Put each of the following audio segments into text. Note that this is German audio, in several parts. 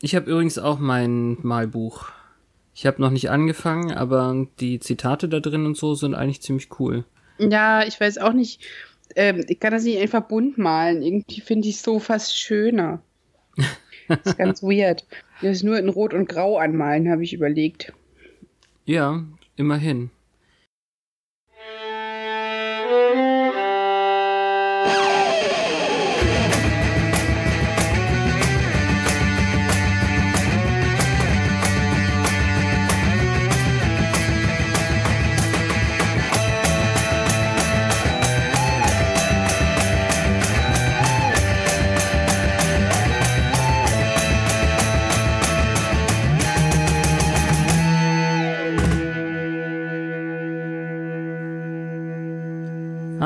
Ich habe übrigens auch mein Malbuch. Ich habe noch nicht angefangen, aber die Zitate da drin und so sind eigentlich ziemlich cool. Ja, ich weiß auch nicht. Ähm, ich kann das nicht einfach bunt malen. Irgendwie finde ich es so fast schöner. Das ist ganz weird. Das nur in Rot und Grau anmalen, habe ich überlegt. Ja, immerhin.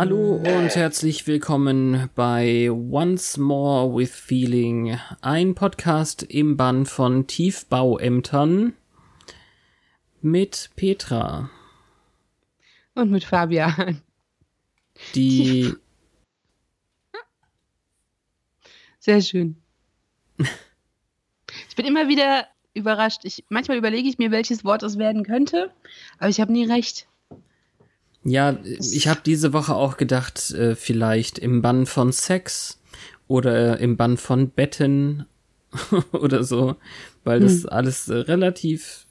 Hallo und herzlich willkommen bei Once More with Feeling, ein Podcast im Bann von Tiefbauämtern mit Petra. Und mit Fabian. Die. Sehr schön. Ich bin immer wieder überrascht. Ich, manchmal überlege ich mir, welches Wort es werden könnte, aber ich habe nie recht. Ja, ich habe diese Woche auch gedacht, äh, vielleicht im Bann von Sex oder im Bann von Betten oder so, weil das hm. alles äh, relativ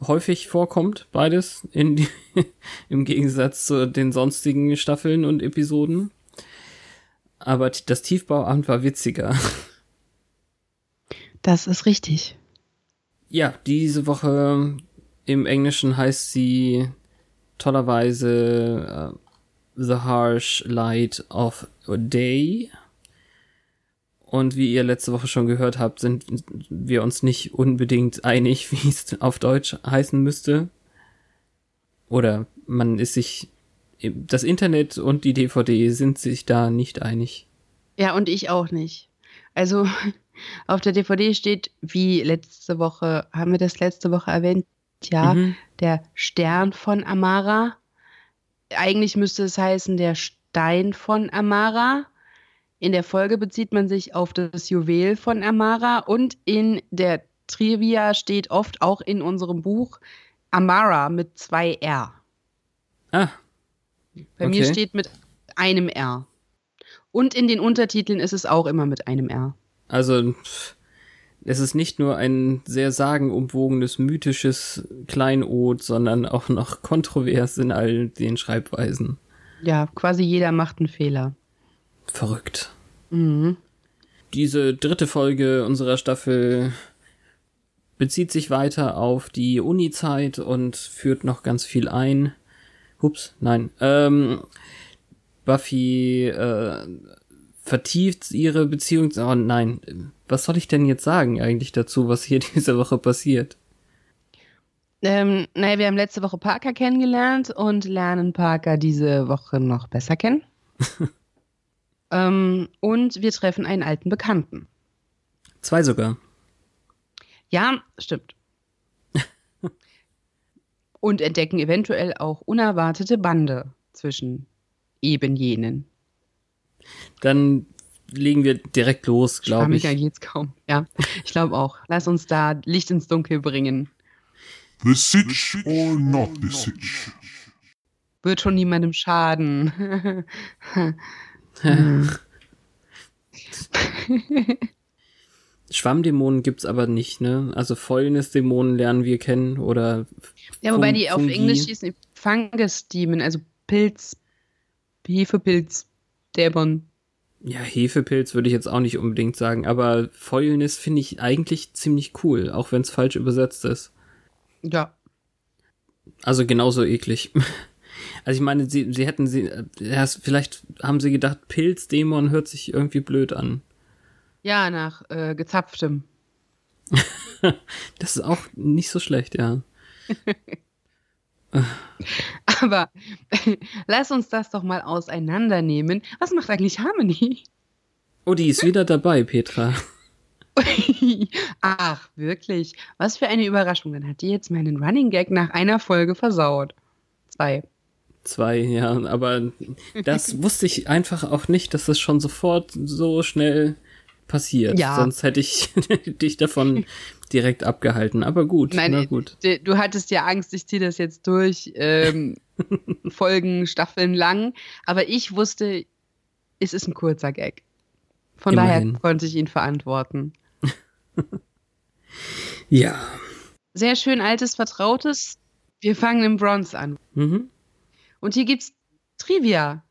häufig vorkommt, beides in im Gegensatz zu den sonstigen Staffeln und Episoden. Aber das Tiefbauamt war witziger. Das ist richtig. Ja, diese Woche im Englischen heißt sie tollerweise uh, The Harsh Light of Day. Und wie ihr letzte Woche schon gehört habt, sind wir uns nicht unbedingt einig, wie es auf Deutsch heißen müsste. Oder man ist sich, das Internet und die DVD sind sich da nicht einig. Ja, und ich auch nicht. Also auf der DVD steht, wie letzte Woche, haben wir das letzte Woche erwähnt, ja, mhm. der Stern von Amara. Eigentlich müsste es heißen der Stein von Amara. In der Folge bezieht man sich auf das Juwel von Amara und in der Trivia steht oft auch in unserem Buch Amara mit zwei R. Ah. Bei okay. mir steht mit einem R. Und in den Untertiteln ist es auch immer mit einem R. Also es ist nicht nur ein sehr sagenumwogenes, mythisches Kleinod, sondern auch noch kontrovers in all den Schreibweisen. Ja, quasi jeder macht einen Fehler. Verrückt. Mhm. Diese dritte Folge unserer Staffel bezieht sich weiter auf die Uni-Zeit und führt noch ganz viel ein. Hups, nein. Ähm, Buffy äh, vertieft ihre Beziehung. Oh nein, was soll ich denn jetzt sagen eigentlich dazu, was hier diese Woche passiert? Ähm, naja, wir haben letzte Woche Parker kennengelernt und lernen Parker diese Woche noch besser kennen. ähm, und wir treffen einen alten Bekannten. Zwei sogar. Ja, stimmt. und entdecken eventuell auch unerwartete Bande zwischen eben jenen. Dann legen wir direkt los, glaube ich. geht's kaum. Ja, ich glaube auch. Lass uns da Licht ins Dunkel bringen. The Sitch or not the Sitch? Wird schon niemandem schaden. Schwammdämonen gibt's aber nicht, ne? Also Fäulnisdämonen lernen wir kennen oder Ja, wobei die auf Englisch hießen Fungus Demon, also Pilz, Hefepilz, Dämon. Ja, Hefepilz würde ich jetzt auch nicht unbedingt sagen, aber Fäulnis finde ich eigentlich ziemlich cool, auch wenn es falsch übersetzt ist. Ja. Also genauso eklig. Also ich meine, sie, sie hätten sie, ja, vielleicht haben sie gedacht, Pilzdämon hört sich irgendwie blöd an. Ja, nach äh, gezapftem. das ist auch nicht so schlecht, ja. Aber lass uns das doch mal auseinandernehmen. Was macht eigentlich Harmony? Oh, die ist wieder dabei, Petra. Ach, wirklich? Was für eine Überraschung. Dann hat die jetzt meinen Running Gag nach einer Folge versaut. Zwei. Zwei, ja, aber das wusste ich einfach auch nicht, dass das schon sofort so schnell passiert. Ja. Sonst hätte ich dich davon direkt abgehalten. Aber gut, Nein, na gut. Du hattest ja Angst, ich ziehe das jetzt durch, ähm, Folgen, Staffeln lang. Aber ich wusste, es ist ein kurzer Gag. Von Immerhin. daher konnte ich ihn verantworten. ja. Sehr schön altes, vertrautes. Wir fangen im Bronze an. Mhm. Und hier gibt's Trivia.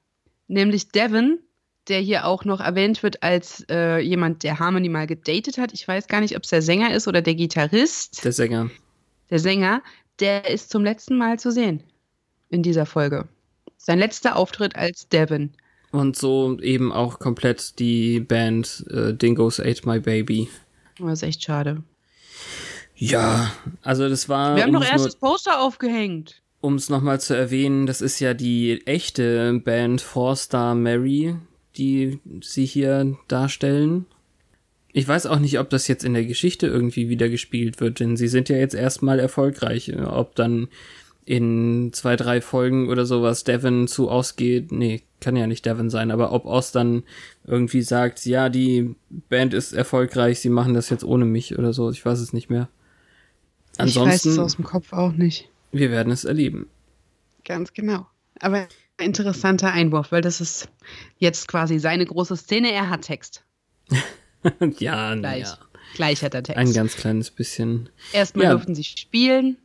Nämlich Devin, der hier auch noch erwähnt wird als äh, jemand, der Harmony mal gedatet hat. Ich weiß gar nicht, ob es der Sänger ist oder der Gitarrist. Der Sänger. Der Sänger, der ist zum letzten Mal zu sehen in dieser Folge. Sein letzter Auftritt als Devin. Und so eben auch komplett die Band äh, Dingoes Ate My Baby. Das ist echt schade. Ja, also das war. Wir haben doch erst das Poster aufgehängt. Um es nochmal zu erwähnen, das ist ja die echte Band Four Star Mary, die sie hier darstellen. Ich weiß auch nicht, ob das jetzt in der Geschichte irgendwie wieder gespielt wird, denn sie sind ja jetzt erstmal erfolgreich. Ob dann in zwei, drei Folgen oder sowas Devon zu ausgeht, nee, kann ja nicht Devon sein, aber ob Oz dann irgendwie sagt, ja, die Band ist erfolgreich, sie machen das jetzt ohne mich oder so, ich weiß es nicht mehr. Ansonsten, ich weiß es aus dem Kopf auch nicht. Wir werden es erleben. Ganz genau. Aber interessanter Einwurf, weil das ist jetzt quasi seine große Szene. Er hat Text. ja, gleich. Ja. Gleich hat er Text. Ein ganz kleines bisschen. Erstmal ja. durften sie spielen,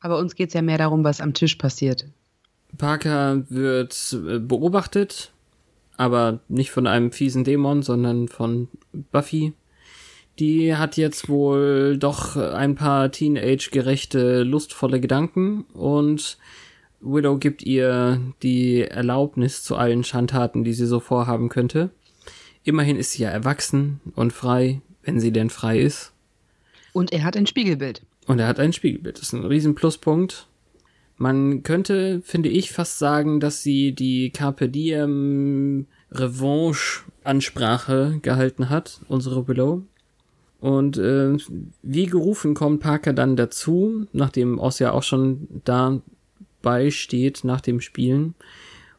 aber uns geht es ja mehr darum, was am Tisch passiert. Parker wird äh, beobachtet, aber nicht von einem fiesen Dämon, sondern von Buffy. Die hat jetzt wohl doch ein paar teenage-gerechte, lustvolle Gedanken und Widow gibt ihr die Erlaubnis zu allen Schandtaten, die sie so vorhaben könnte. Immerhin ist sie ja erwachsen und frei, wenn sie denn frei ist. Und er hat ein Spiegelbild. Und er hat ein Spiegelbild. Das ist ein riesen Pluspunkt. Man könnte, finde ich, fast sagen, dass sie die Carpe Diem Revanche Ansprache gehalten hat, unsere Willow. Und äh, wie gerufen kommt Parker dann dazu, nachdem Oz ja auch schon da beisteht nach dem Spielen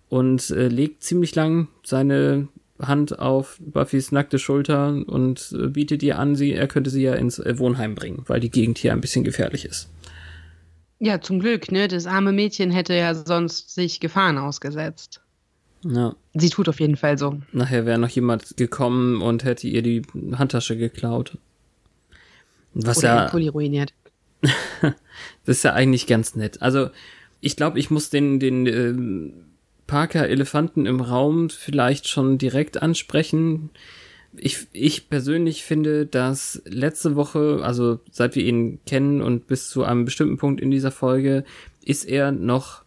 und äh, legt ziemlich lang seine Hand auf Buffys nackte Schulter und äh, bietet ihr an, sie, er könnte sie ja ins äh, Wohnheim bringen, weil die Gegend hier ein bisschen gefährlich ist. Ja, zum Glück, ne? Das arme Mädchen hätte ja sonst sich Gefahren ausgesetzt. Ja. Sie tut auf jeden Fall so. Nachher wäre noch jemand gekommen und hätte ihr die Handtasche geklaut. Was Oder ja. Pulli ruiniert. das ist ja eigentlich ganz nett. Also, ich glaube, ich muss den, den äh, Parker-Elefanten im Raum vielleicht schon direkt ansprechen. Ich, ich persönlich finde, dass letzte Woche, also seit wir ihn kennen und bis zu einem bestimmten Punkt in dieser Folge, ist er noch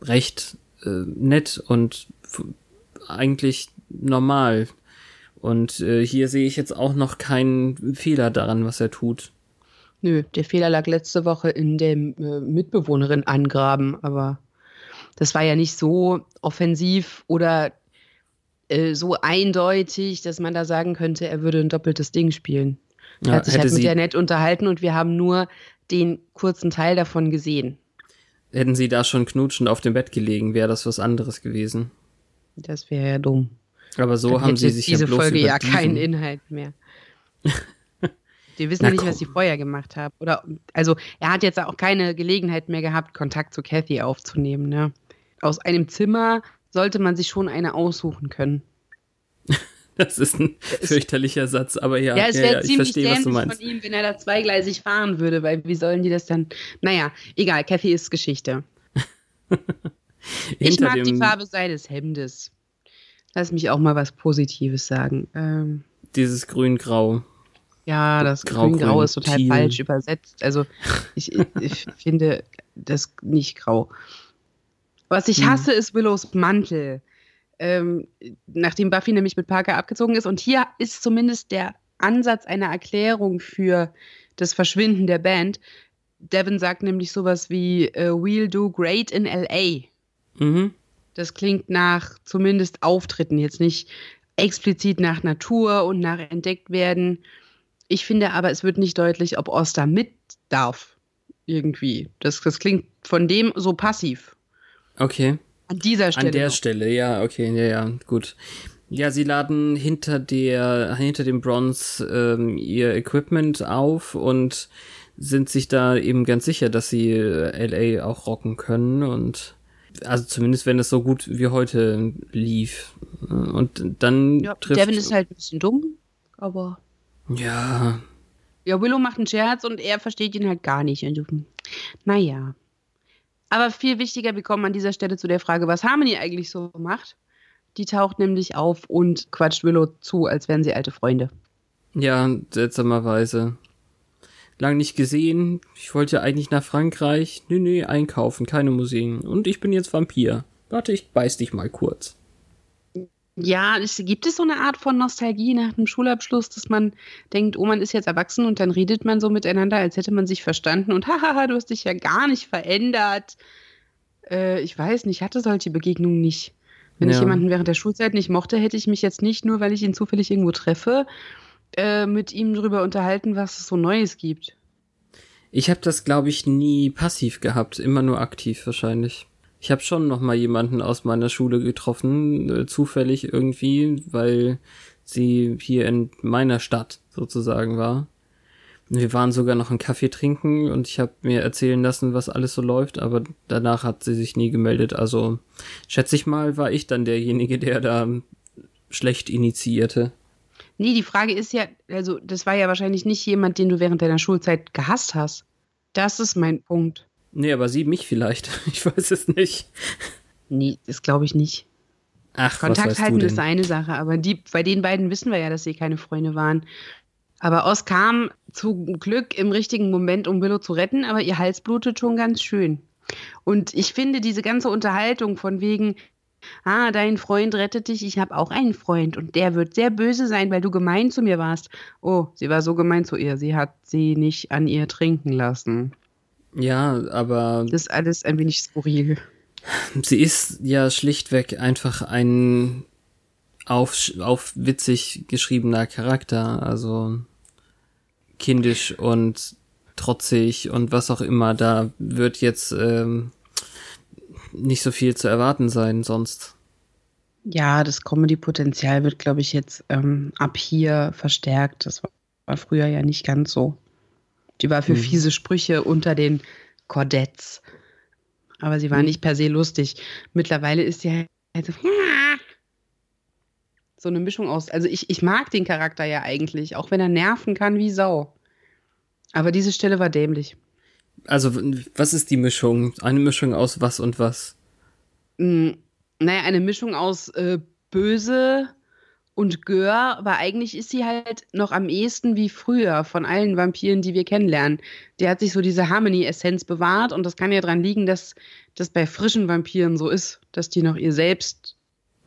recht äh, nett und eigentlich normal. Und äh, hier sehe ich jetzt auch noch keinen Fehler daran, was er tut. Nö, der Fehler lag letzte Woche in dem äh, Mitbewohnerin angraben, aber das war ja nicht so offensiv oder äh, so eindeutig, dass man da sagen könnte, er würde ein doppeltes Ding spielen. Er hat sich halt mit der nett unterhalten und wir haben nur den kurzen Teil davon gesehen. Hätten sie da schon knutschend auf dem Bett gelegen, wäre das was anderes gewesen. Das wäre ja dumm. Aber so Dann haben sie sich diese ja bloß Folge ja keinen Inhalt mehr. Wir wissen ja nicht, was sie vorher gemacht haben. Oder, also, er hat jetzt auch keine Gelegenheit mehr gehabt, Kontakt zu Kathy aufzunehmen, ne? Aus einem Zimmer sollte man sich schon eine aussuchen können. Das ist ein fürchterlicher Satz, aber ja, ja, es wäre ja, ziemlich ich verstehe, was du meinst. von ihm, wenn er da zweigleisig fahren würde, weil wie sollen die das dann? Naja, egal, Kathy ist Geschichte. ich mag die Farbe seines Hemdes. Lass mich auch mal was Positives sagen. Ähm, Dieses grün-grau. Ja, das Grün-Grau ist total Teal. falsch übersetzt. Also ich, ich finde das nicht grau. Was ich hm. hasse, ist Willows Mantel. Ähm, nachdem Buffy nämlich mit Parker abgezogen ist. Und hier ist zumindest der Ansatz einer Erklärung für das Verschwinden der Band. Devin sagt nämlich sowas wie äh, We'll do great in LA. Mhm. Das klingt nach zumindest Auftritten, jetzt nicht explizit nach Natur und nach entdeckt werden. Ich finde aber, es wird nicht deutlich, ob Oster mit darf. Irgendwie. Das, das klingt von dem so passiv. Okay. An dieser Stelle. An der noch. Stelle, ja, okay, ja, ja, gut. Ja, sie laden hinter der, hinter dem Bronze ähm, ihr Equipment auf und sind sich da eben ganz sicher, dass sie äh, LA auch rocken können und also zumindest wenn es so gut wie heute lief. Und dann Ja, trifft Devin ist halt ein bisschen dumm, aber. Ja, Ja, Willow macht einen Scherz und er versteht ihn halt gar nicht. Und, naja. Aber viel wichtiger, wir kommen an dieser Stelle zu der Frage, was Harmony eigentlich so macht. Die taucht nämlich auf und quatscht Willow zu, als wären sie alte Freunde. ja, seltsamerweise. Lang nicht gesehen. Ich wollte eigentlich nach Frankreich. Nö, nö, einkaufen, keine Museen. Und ich bin jetzt Vampir. Warte, ich beiß dich mal kurz. Ja, es, gibt es so eine Art von Nostalgie nach dem Schulabschluss, dass man denkt, oh, man ist jetzt erwachsen und dann redet man so miteinander, als hätte man sich verstanden und hahaha, du hast dich ja gar nicht verändert. Äh, ich weiß nicht, ich hatte solche Begegnungen nicht. Wenn ich Ja. jemanden während der Schulzeit nicht mochte, hätte ich mich jetzt nicht nur, weil ich ihn zufällig irgendwo treffe, äh, mit ihm darüber unterhalten, was es so Neues gibt. Ich habe das, glaube ich, nie passiv gehabt, immer nur aktiv wahrscheinlich. Ich habe schon noch mal jemanden aus meiner Schule getroffen, äh, zufällig irgendwie, weil sie hier in meiner Stadt sozusagen war. Wir waren sogar noch einen Kaffee trinken und ich habe mir erzählen lassen, was alles so läuft, aber danach hat sie sich nie gemeldet. Also schätze ich mal, war ich dann derjenige, der da schlecht initiierte. Nee, die Frage ist ja, also das war ja wahrscheinlich nicht jemand, den du während deiner Schulzeit gehasst hast. Das ist mein Punkt. Nee, aber sie mich vielleicht. Ich weiß es nicht. Nee, das glaube ich nicht. Ach, was Kontakt weißt halten du ist denn? eine Sache, aber die, bei den beiden wissen wir ja, dass sie keine Freunde waren. Aber Oz kam zum Glück im richtigen Moment, um Willow zu retten, aber ihr Hals blutet schon ganz schön. Und ich finde diese ganze Unterhaltung von wegen, ah, dein Freund rettet dich, ich habe auch einen Freund und der wird sehr böse sein, weil du gemein zu mir warst. Oh, sie war so gemein zu ihr, sie hat sie nicht an ihr trinken lassen. Ja, aber Das ist alles ein wenig skurril. sie ist ja schlichtweg einfach ein auf, auf witzig geschriebener Charakter, also kindisch und trotzig und was auch immer. Da wird jetzt ähm, nicht so viel zu erwarten sein sonst. Ja, das Comedy-Potenzial wird, glaube ich, jetzt ähm, ab hier verstärkt. Das war, war früher ja nicht ganz so. Die war für Mhm. fiese Sprüche unter den Kordetts. Aber sie war Mhm. nicht per se lustig. Mittlerweile ist sie halt so, so eine Mischung aus. Also ich, ich mag den Charakter ja eigentlich, auch wenn er nerven kann wie Sau. Aber diese Stelle war dämlich. Also, was ist die Mischung? Eine Mischung aus was und was? Mm, naja, eine Mischung aus äh, böse und Gör, aber eigentlich ist sie halt noch am ehesten wie früher von allen Vampiren, die wir kennenlernen. Der hat sich so diese Harmony-Essenz bewahrt und das kann ja dran liegen, dass das bei frischen Vampiren so ist, dass die noch ihr Selbst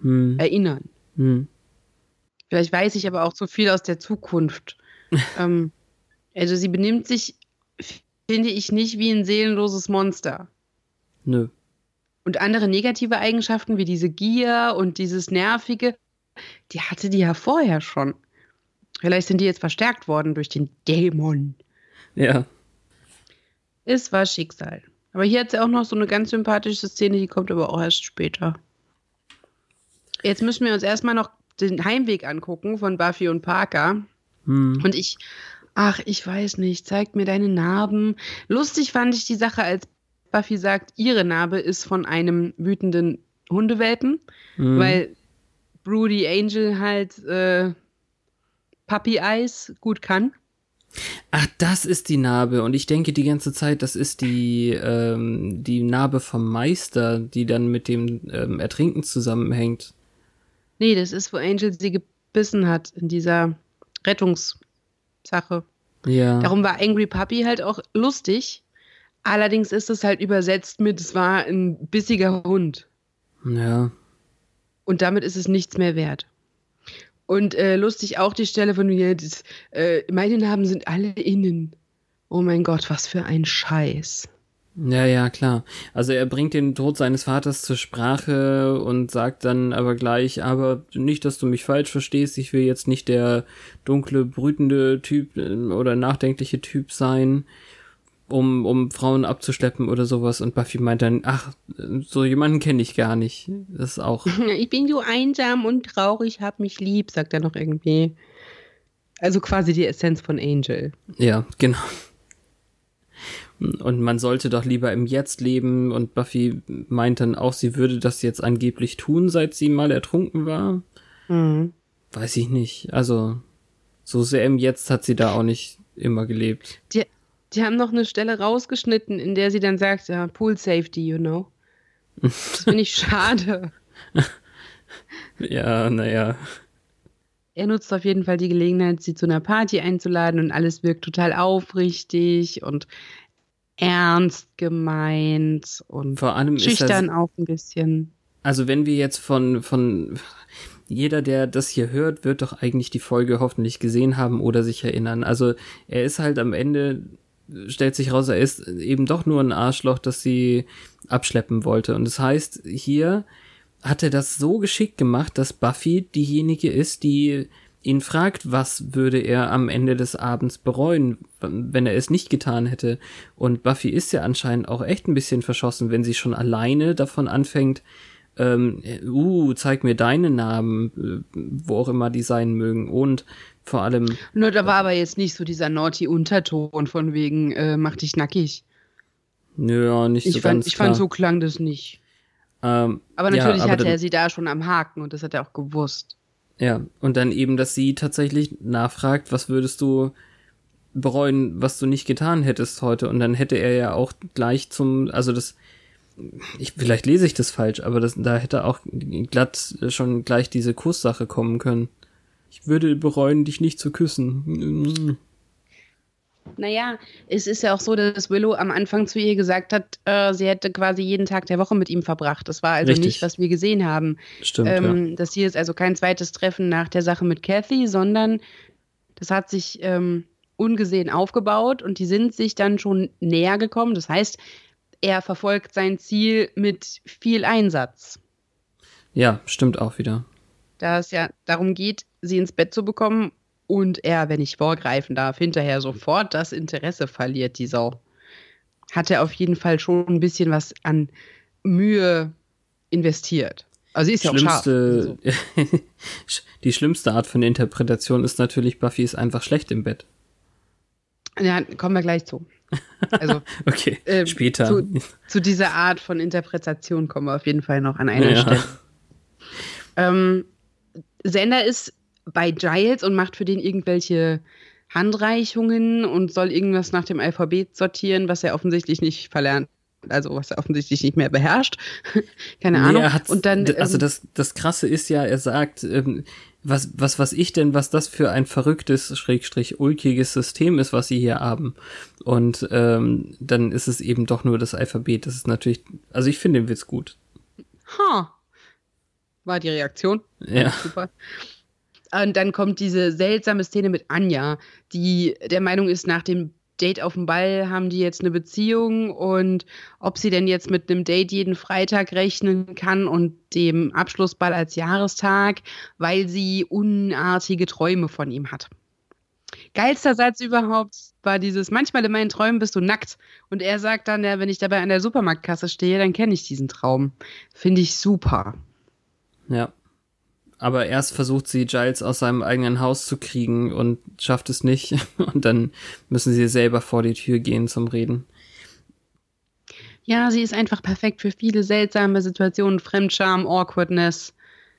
Hm, erinnern. hm. Vielleicht weiß ich aber auch zu viel aus der Zukunft. ähm, also sie benimmt sich, finde ich, nicht wie ein seelenloses Monster. Nö. Und andere negative Eigenschaften wie diese Gier und dieses Nervige, die hatte die ja vorher schon. Vielleicht sind die jetzt verstärkt worden durch den Dämon. Ja. Es war Schicksal. Aber hier hat sie auch noch so eine ganz sympathische Szene, die kommt aber auch erst später. Jetzt müssen wir uns erstmal noch den Heimweg angucken von Buffy und Parker. Hm. Und ich, ach, ich weiß nicht, zeig mir deine Narben. Lustig fand ich die Sache, als Buffy sagt, ihre Narbe ist von einem wütenden Hundewelpen, Hm. weil Broody Angel halt äh, Puppy Eyes gut kann. Ach, das ist die Narbe. Und ich denke die ganze Zeit, das ist die, ähm, die Narbe vom Meister, die dann mit dem ähm, Ertrinken zusammenhängt. Nee, das ist, wo Angel sie gebissen hat in dieser Rettungssache. Ja. Darum war Angry Puppy halt auch lustig. Allerdings ist es halt übersetzt mit, es war ein bissiger Hund. Ja. Und damit ist es nichts mehr wert. Und äh, lustig auch die Stelle von mir, das, äh, meine Namen sind alle innen. Oh mein Gott, was für ein Scheiß. Ja, ja, klar. Also er bringt den Tod seines Vaters zur Sprache und sagt dann aber gleich, aber nicht, dass du mich falsch verstehst, ich will jetzt nicht der dunkle, brütende Typ äh, oder nachdenkliche Typ sein, um, um Frauen abzuschleppen oder sowas. Und Buffy meint dann, ach, so jemanden kenne ich gar nicht. Das ist auch. Ich bin so einsam und traurig, hab mich lieb, sagt er noch irgendwie. Also quasi die Essenz von Angel. Ja, genau. Und man sollte doch lieber im Jetzt leben. Und Buffy meint dann auch, sie würde das jetzt angeblich tun, seit sie mal ertrunken war. Mhm. Weiß ich nicht. Also, so sehr im Jetzt hat sie da auch nicht immer gelebt. Die, die haben noch eine Stelle rausgeschnitten, in der sie dann sagt, ja, Pool Safety, you know. Das finde ich schade. ja, naja. Er nutzt auf jeden Fall die Gelegenheit, sie zu einer Party einzuladen und alles wirkt total aufrichtig und ernst gemeint und Vor allem schüchtern das, auch ein bisschen. Also wenn wir jetzt von, von jeder, der das hier hört, wird doch eigentlich die Folge hoffentlich gesehen haben oder sich erinnern. Also er ist halt am Ende, stellt sich raus, er ist eben doch nur ein Arschloch, das sie abschleppen wollte. Und das heißt, hier hat er das so geschickt gemacht, dass Buffy diejenige ist, die ihn fragt, was würde er am Ende des Abends bereuen, wenn er es nicht getan hätte. Und Buffy ist ja anscheinend auch echt ein bisschen verschossen, wenn sie schon alleine davon anfängt, ähm, uh, zeig mir deinen Namen, äh, wo auch immer die sein mögen. Und vor allem. Nur da war aber jetzt nicht so dieser naughty Unterton von wegen, äh, mach dich nackig. Nö, nicht ich so fand, ganz Ich klar. fand, so klang das nicht. Ähm, Aber natürlich ja, aber hatte dann, er sie da schon am Haken und das hat er auch gewusst. Ja, und dann eben, dass sie tatsächlich nachfragt, was würdest du bereuen, was du nicht getan hättest heute? Und dann hätte er ja auch gleich zum, also das, ich, vielleicht lese ich das falsch, aber das, da hätte auch glatt schon gleich diese Kusssache kommen können. Ich würde bereuen, dich nicht zu küssen. Naja, es ist ja auch so, dass Willow am Anfang zu ihr gesagt hat, äh, sie hätte quasi jeden Tag der Woche mit ihm verbracht. Das war also Richtig. nicht, was wir gesehen haben. Stimmt, ähm, Das hier ist also kein zweites Treffen nach der Sache mit Kathy, sondern das hat sich ähm, ungesehen aufgebaut und die sind sich dann schon näher gekommen. Das heißt, er verfolgt sein Ziel mit viel Einsatz. ja. Ja, stimmt auch wieder. Da es ja darum geht, sie ins Bett zu bekommen und er, wenn ich vorgreifen darf, hinterher sofort das Interesse verliert, die Sau. Hat er auf jeden Fall schon ein bisschen was an Mühe investiert. Also sie ist ja auch scharf. Also, Schlimmste, die schlimmste Art von Interpretation ist natürlich, Buffy ist einfach schlecht im Bett. ja, kommen wir gleich zu. Also Okay, ähm, später. Zu, zu dieser Art von Interpretation kommen wir auf jeden Fall noch an einer Ja. Stelle. Ähm, Sender ist bei Giles und macht für den irgendwelche Handreichungen und soll irgendwas nach dem Alphabet sortieren, was er offensichtlich nicht verlernt. Also was er offensichtlich nicht mehr beherrscht. Keine Nee, Ahnung. und dann also ähm, das, das Krasse ist ja, er sagt, ähm, was, was, was ich denn, was das für ein verrücktes, schrägstrich ulkiges System ist, was sie hier haben. Und ähm, dann ist es eben doch nur das Alphabet. Das ist natürlich, also ich finde den Witz gut. ha, war die Reaktion. Ja. Super. Und dann kommt diese seltsame Szene mit Anja, die der Meinung ist, nach dem Date auf dem Ball haben die jetzt eine Beziehung und ob sie denn jetzt mit einem Date jeden Freitag rechnen kann und dem Abschlussball als Jahrestag, weil sie unartige Träume von ihm hat. Geilster Satz überhaupt war dieses, manchmal in meinen Träumen bist du nackt. Und er sagt dann, ja, wenn ich dabei an der Supermarktkasse stehe, dann kenne ich diesen Traum. Finde ich super. Ja. Aber erst versucht sie Giles aus seinem eigenen Haus zu kriegen und schafft es nicht. Und dann müssen sie selber vor die Tür gehen zum Reden. Ja, sie ist einfach perfekt für viele seltsame Situationen, Fremdscham, Awkwardness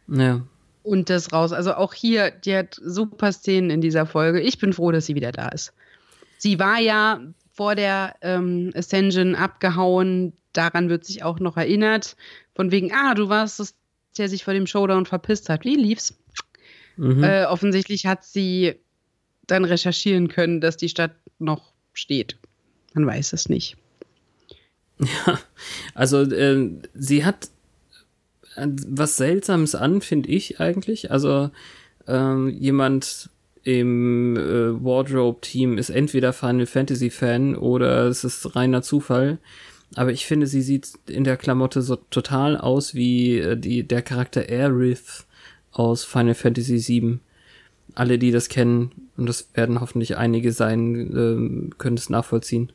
Ja. und das raus. Also auch hier, die hat super Szenen in dieser Folge. Ich bin froh, dass sie wieder da ist. Sie war ja vor der ähm, Ascension abgehauen. Daran wird sich auch noch erinnert. Von wegen, ah, du warst es, der sich vor dem Showdown verpisst hat. Wie lief's? Mhm. Äh, offensichtlich hat sie dann recherchieren können, dass die Stadt noch steht. Man weiß es nicht. Also äh, sie hat äh, was Seltsames an, finde ich eigentlich. Also ähm, jemand im äh, Wardrobe-Team ist entweder Final Fantasy-Fan oder es ist reiner Zufall. Aber ich finde, sie sieht in der Klamotte so total aus wie äh, die, der Charakter Aerith aus Final Fantasy VII. Alle, die das kennen, und das werden hoffentlich einige sein, äh, können es nachvollziehen.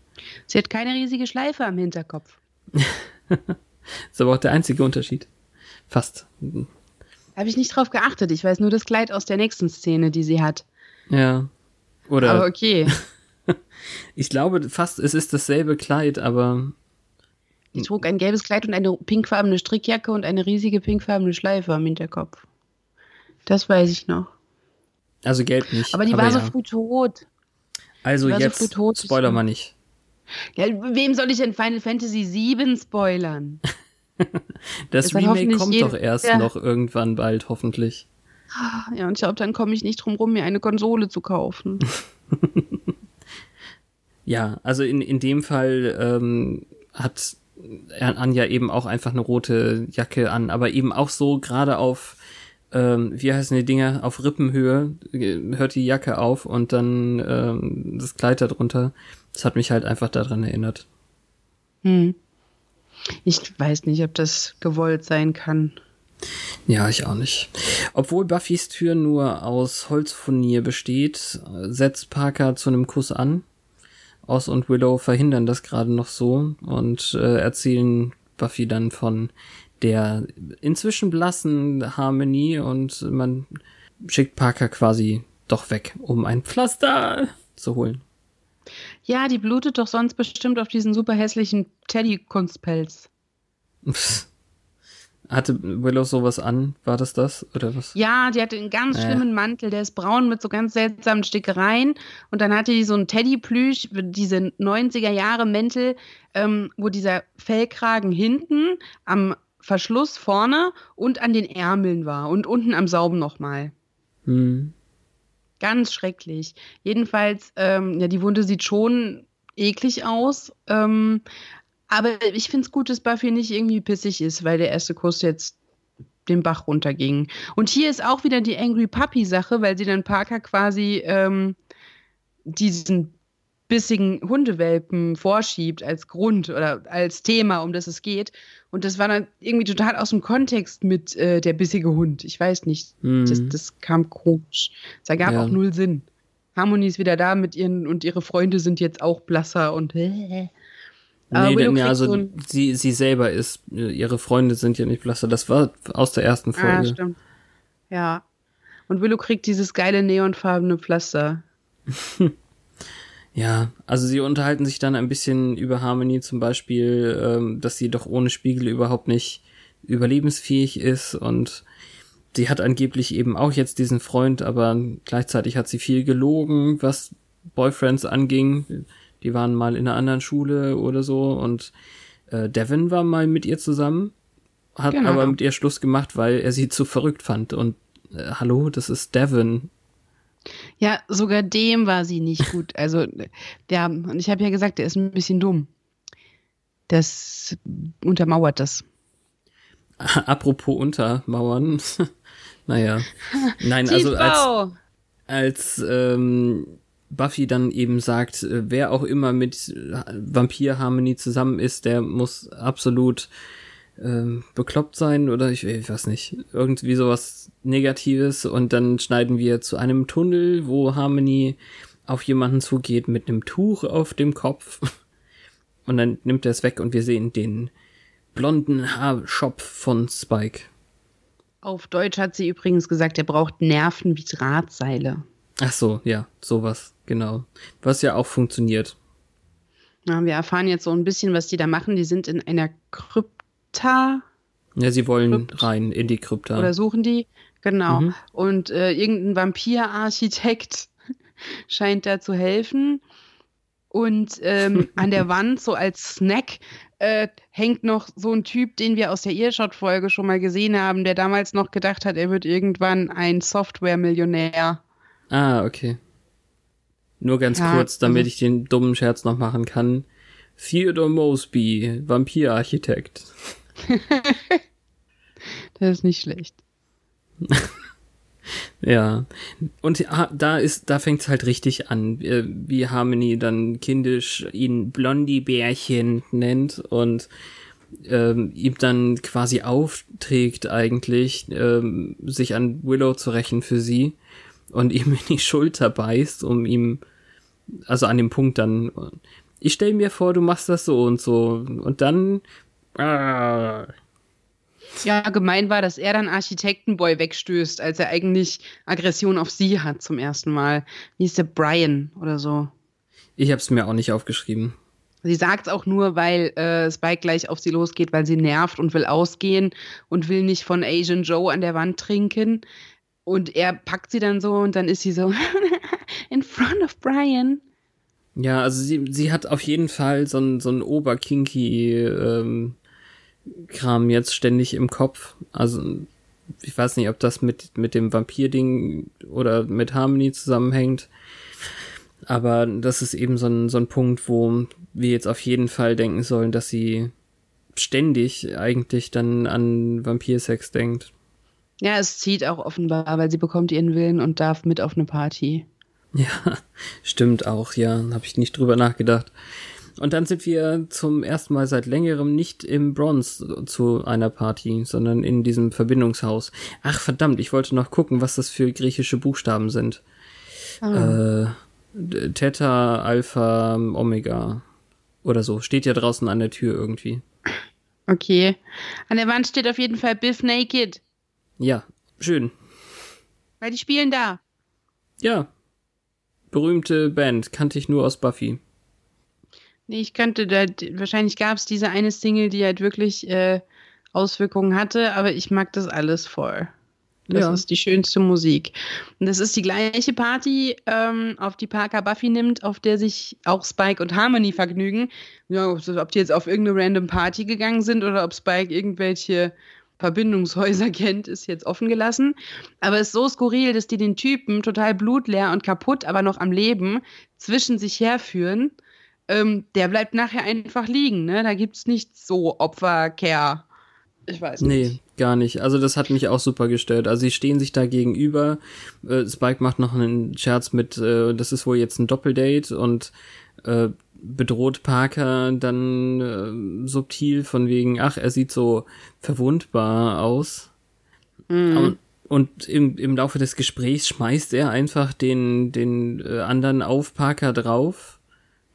Sie hat keine riesige Schleife am Hinterkopf. ist aber auch der einzige Unterschied. Fast. Habe ich nicht drauf geachtet. Ich weiß nur das Kleid aus der nächsten Szene, die sie hat. Ja. Oder. Aber okay. ich glaube fast, es ist dasselbe Kleid, aber. Sie trug ein gelbes Kleid und eine pinkfarbene Strickjacke und eine riesige pinkfarbene Schleife am Hinterkopf. Das weiß ich noch. Also gelb nicht. Aber die aber war ja. so früh tot. Also so jetzt früh tot, Spoiler mal nicht. Ja, wem soll ich denn Final Fantasy VII spoilern? Das dann Remake kommt jeder- doch erst ja. noch irgendwann bald, hoffentlich. Ja, und ich glaube, dann komme ich nicht drum rum, mir eine Konsole zu kaufen. Ja, also in, in dem Fall ähm, hat Anja eben auch einfach eine rote Jacke an, aber eben auch so gerade auf, ähm, wie heißen die Dinger, auf Rippenhöhe äh, hört die Jacke auf und dann ähm, das Kleid darunter. Das hat mich halt einfach daran erinnert. Hm. Ich weiß nicht, ob das gewollt sein kann. Ja, ich auch nicht. Obwohl Buffys Tür nur aus Holzfurnier besteht, äh, setzt Parker zu einem Kuss an. Oz und Willow verhindern das gerade noch so und äh, erzählen Buffy dann von der inzwischen blassen Harmony und man schickt Parker quasi doch weg, um ein Pflaster zu holen. Ja, die blutet doch sonst bestimmt auf diesen super hässlichen Teddy-Kunstpelz. Hatte Willow sowas an? War das das? Oder was? Ja, die hatte einen ganz Äh. schlimmen Mantel, der ist braun mit so ganz seltsamen Stickereien. Und dann hatte die so einen Teddyplüsch, diese 90er Jahre Mäntel, ähm, wo dieser Fellkragen hinten am Verschluss vorne und an den Ärmeln war und unten am Sauben nochmal. Hm. Ganz schrecklich. Jedenfalls, ähm, ja, die Wunde sieht schon eklig aus. Ähm, aber ich finde es gut, dass Buffy nicht irgendwie pissig ist, weil der erste Kuss jetzt den Bach runterging. Und hier ist auch wieder die Angry Puppy-Sache, weil sie dann Parker quasi ähm, diesen bissigen Hundewelpen vorschiebt als Grund oder als Thema, um das es geht. Und das war dann irgendwie total aus dem Kontext mit äh, der bissige Hund. Ich weiß nicht. Hm. Das, das kam komisch. Es ergab Ja. auch null Sinn. Harmony ist wieder da mit ihren und ihre Freunde sind jetzt auch blasser und Aber Nee, Willow denn, ja, also so sie, sie selber ist, äh, ihre Freunde sind ja nicht blasser. Das war aus der ersten Ah, Folge. stimmt. Ja. Und Willow kriegt dieses geile neonfarbene Pflaster. Ja, also sie unterhalten sich dann ein bisschen über Harmony zum Beispiel, ähm, dass sie doch ohne Spiegel überhaupt nicht überlebensfähig ist und sie hat angeblich eben auch jetzt diesen Freund, aber gleichzeitig hat sie viel gelogen, was Boyfriends anging. Die waren mal in einer anderen Schule oder so und äh, Devin war mal mit ihr zusammen, hat Genau. aber mit ihr Schluss gemacht, weil er sie zu verrückt fand und äh, hallo, das ist Devin. Ja, sogar dem war sie nicht gut. Also, der, und ich habe ja gesagt, der ist ein bisschen dumm. Das untermauert das. Apropos Untermauern. naja. Nein, also als, als ähm, Buffy dann eben sagt, äh, wer auch immer mit äh, Vampir Harmony zusammen ist, der muss absolut ähm, bekloppt sein oder ich, ich weiß nicht, irgendwie sowas Negatives und dann schneiden wir zu einem Tunnel, wo Harmony auf jemanden zugeht mit einem Tuch auf dem Kopf und dann nimmt er es weg und wir sehen den blonden Haarschopf von Spike. Auf Deutsch hat sie übrigens gesagt, er braucht Nerven wie Drahtseile. Ach so, ja, sowas, genau. Was ja auch funktioniert. Ja, wir erfahren jetzt so ein bisschen, was die da machen. Die sind in einer Krypta Ja, sie wollen Krypt. rein in die Krypta. oder suchen die. Genau. Mhm. Und äh, irgendein Vampirarchitekt scheint da zu helfen. Und ähm, an der Wand, so als Snack, äh, hängt noch so ein Typ, den wir aus der Earshot-Folge schon mal gesehen haben, der damals noch gedacht hat, er wird irgendwann ein Software-Millionär. Ah, okay. Nur ganz Ja, kurz, damit also- ich den dummen Scherz noch machen kann. Theodore Mosby, Vampirarchitekt. Das ist nicht schlecht. Ja, und da ist, da fängt's halt richtig an, wie Harmony dann kindisch ihn Blondie-Bärchen nennt und ähm, ihm dann quasi aufträgt eigentlich, ähm, sich an Willow zu rächen für sie und ihm in die Schulter beißt, um ihm, also an dem Punkt dann, ich stell mir vor, du machst das so und so und dann, äh, ja, gemein war, dass er dann Architektenboy wegstößt, als er eigentlich Aggression auf sie hat zum ersten Mal. Wie ist der Brian oder so? Ich hab's mir auch nicht aufgeschrieben. Sie sagt's auch nur, weil äh, Spike gleich auf sie losgeht, weil sie nervt und will ausgehen und will nicht von Asian Joe an der Wand trinken. Und er packt sie dann so und dann ist sie so in front of Brian. Ja, also sie, sie hat auf jeden Fall so ein, so Oberkinky ähm, Kram jetzt ständig im Kopf. Also ich weiß nicht, ob das mit, mit dem Vampir-Ding oder mit Harmony zusammenhängt. Aber das ist eben so ein, so ein Punkt, wo wir jetzt auf jeden Fall denken sollen, dass sie ständig eigentlich dann an Vampirsex denkt. Ja, es zieht auch offenbar, weil sie bekommt ihren Willen und darf mit auf eine Party. Ja, stimmt auch, ja. Habe ich nicht drüber nachgedacht. Und dann sind wir zum ersten Mal seit längerem nicht im Bronze zu einer Party, sondern in diesem Verbindungshaus. Ach verdammt, ich wollte noch gucken, was das für griechische Buchstaben sind. Oh. Äh, Theta, Alpha, Omega oder so. Steht ja draußen an der Tür irgendwie. Okay. An der Wand steht auf jeden Fall Biff Naked. Ja, schön. Weil die spielen da. Ja. Berühmte Band, kannte ich nur aus Buffy. Nee, ich könnte da, wahrscheinlich gab es diese eine Single, die halt wirklich äh, Auswirkungen hatte, aber ich mag das alles voll. Das ja. ist die schönste Musik. Und das ist die gleiche Party, ähm, auf die Parker Buffy nimmt, auf der sich auch Spike und Harmony vergnügen. Ja, ob die jetzt auf irgendeine random Party gegangen sind oder ob Spike irgendwelche Verbindungshäuser kennt, ist jetzt offen gelassen. Aber ist so skurril, dass die den Typen total blutleer und kaputt, aber noch am Leben zwischen sich herführen ähm, der bleibt nachher einfach liegen. Ne? Da gibt es nicht so Opfercare. Ich weiß nicht. Nee, gar nicht. Also das hat mich auch super gestört. Also sie stehen sich da gegenüber. Äh, Spike macht noch einen Scherz mit, äh, das ist wohl jetzt ein Doppeldate und äh, bedroht Parker dann äh, subtil von wegen, ach, er sieht so verwundbar aus. Mhm. Und im, im Laufe des Gesprächs schmeißt er einfach den, den äh, anderen auf Parker drauf.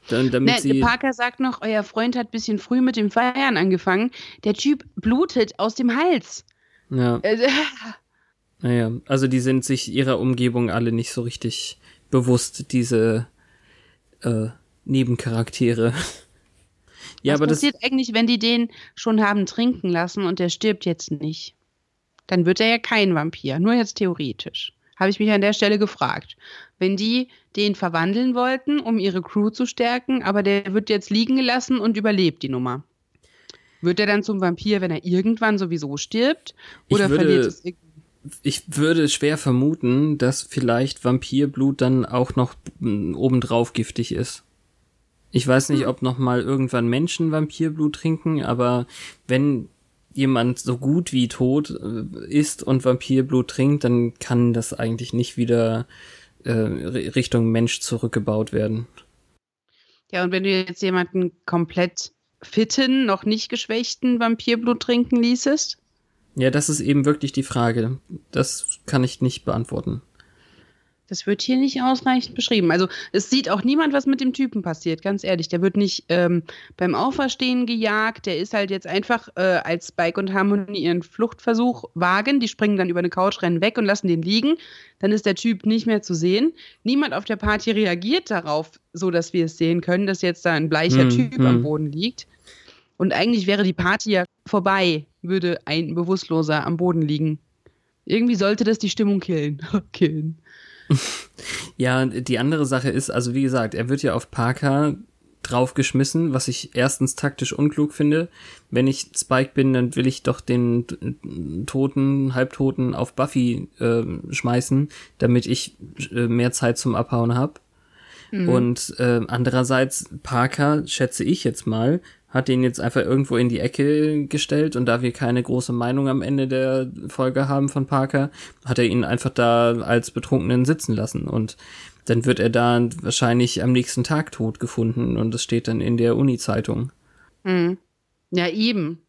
Dann, damit ne, sie Parker sagt noch, euer Freund hat bisschen früh mit dem Feiern angefangen. Der Typ blutet aus dem Hals. Ja. Äh, naja, also die sind sich ihrer Umgebung alle nicht so richtig bewusst, diese äh, Nebencharaktere. ja, Was aber passiert das eigentlich, wenn die den schon haben trinken lassen und der stirbt jetzt nicht? Dann wird er ja kein Vampir, nur jetzt theoretisch. Habe ich mich an der Stelle gefragt. Wenn die den verwandeln wollten, um ihre Crew zu stärken, aber der wird jetzt liegen gelassen und überlebt die Nummer. Wird er dann zum Vampir, wenn er irgendwann sowieso stirbt? Oder würde, verliert es Ich würde schwer vermuten, dass vielleicht Vampirblut dann auch noch obendrauf giftig ist. Ich weiß nicht, hm. ob noch mal irgendwann Menschen Vampirblut trinken, aber wenn jemand so gut wie tot äh, ist und Vampirblut trinkt, dann kann das eigentlich nicht wieder äh, Richtung Mensch zurückgebaut werden. Ja, und wenn du jetzt jemanden komplett fitten, noch nicht geschwächten Vampirblut trinken ließest? Ja, das ist eben wirklich die Frage. Das kann ich nicht beantworten. Das wird hier nicht ausreichend beschrieben. Also es sieht auch niemand, was mit dem Typen passiert, ganz ehrlich. Der wird nicht ähm, beim Auferstehen gejagt, der ist halt jetzt einfach, äh, als Spike und Harmony ihren Fluchtversuch wagen, die springen dann über eine Couch, rennen weg und lassen den liegen. Dann ist der Typ nicht mehr zu sehen. Niemand auf der Party reagiert darauf, so dass wir es sehen können, dass jetzt da ein bleicher hm, Typ hm. am Boden liegt. Und eigentlich wäre die Party ja vorbei, würde ein Bewusstloser am Boden liegen. Irgendwie sollte das die Stimmung killen. killen. ja, die andere Sache ist, also wie gesagt, er wird ja auf Parker draufgeschmissen, was ich erstens taktisch unklug finde. Wenn ich Spike bin, dann will ich doch den Toten, Halbtoten auf Buffy äh, schmeißen, damit ich äh, mehr Zeit zum Abhauen habe. Mhm. Und äh, andererseits, Parker, schätze ich jetzt mal, hat ihn jetzt einfach irgendwo in die Ecke gestellt und da wir keine große Meinung am Ende der Folge haben von Parker, hat er ihn einfach da als Betrunkenen sitzen lassen und dann wird er da wahrscheinlich am nächsten Tag tot gefunden und es steht dann in der Uni-Zeitung. Hm. Ja, eben.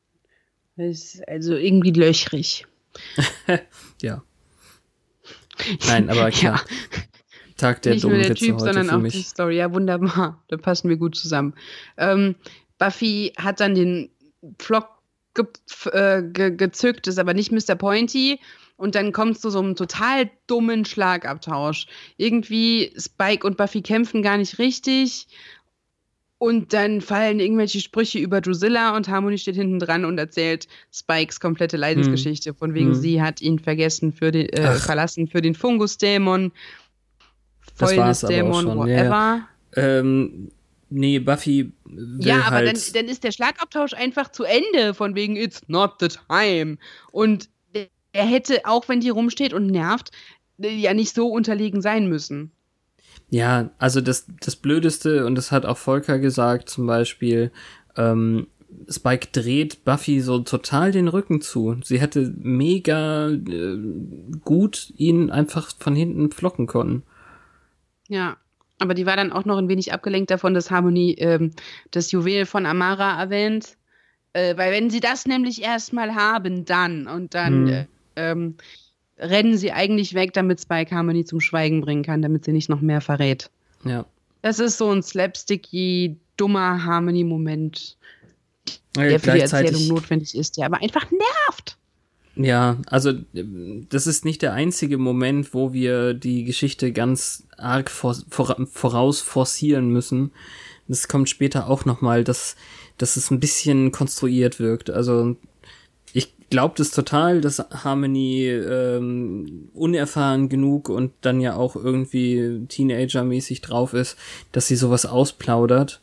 Das ist also irgendwie löchrig. ja. Nein, aber klar. Ja. Tag der Nicht dummen nur der Witze Typ, sondern für auch mich. die Story. Ja, wunderbar. Da passen wir gut zusammen. Ähm, Buffy hat dann den Pflock ge äh, ge gezückt, ist aber nicht Mr. Pointy. Und dann kommt es zu so einem total dummen Schlagabtausch. Irgendwie Spike und Buffy kämpfen gar nicht richtig. Und dann fallen irgendwelche Sprüche über Drusilla und Harmony steht hinten dran und erzählt Spikes komplette Leidensgeschichte. Von wegen, Hm. sie hat ihn vergessen für den, äh, verlassen für den Fungusdämon. Fäulnisdämon, schon, ja, whatever. Ähm, nee, Buffy will Ja, aber halt. dann, dann ist der Schlagabtausch einfach zu Ende, von wegen It's not the time. Und er hätte, auch wenn die rumsteht und nervt, ja nicht so unterlegen sein müssen. Ja, also das, das Blödeste, und das hat auch Volker gesagt, zum Beispiel, ähm, Spike dreht Buffy so total den Rücken zu. Sie hätte mega äh, gut ihn einfach von hinten flocken können. Ja. Aber die war dann auch noch ein wenig abgelenkt davon, dass Harmony ähm, das Juwel von Amara erwähnt. Äh, weil wenn sie das nämlich erstmal haben, dann und dann Hm. äh, ähm, rennen sie eigentlich weg, damit Spike Harmony zum Schweigen bringen kann, damit sie nicht noch mehr verrät. Ja. Das ist so ein slapsticky, dummer Harmony-Moment, Äh, der für die Erzählung notwendig ist, der aber einfach nervt. Ja, also äh, das ist nicht der einzige Moment, wo wir die Geschichte ganz arg vor, vor, voraus forcieren müssen. Das kommt später auch nochmal, dass, dass es ein bisschen konstruiert wirkt. Also ich glaube das total, dass Harmony ähm, unerfahren genug und dann ja auch irgendwie Teenager-mäßig drauf ist, dass sie sowas ausplaudert.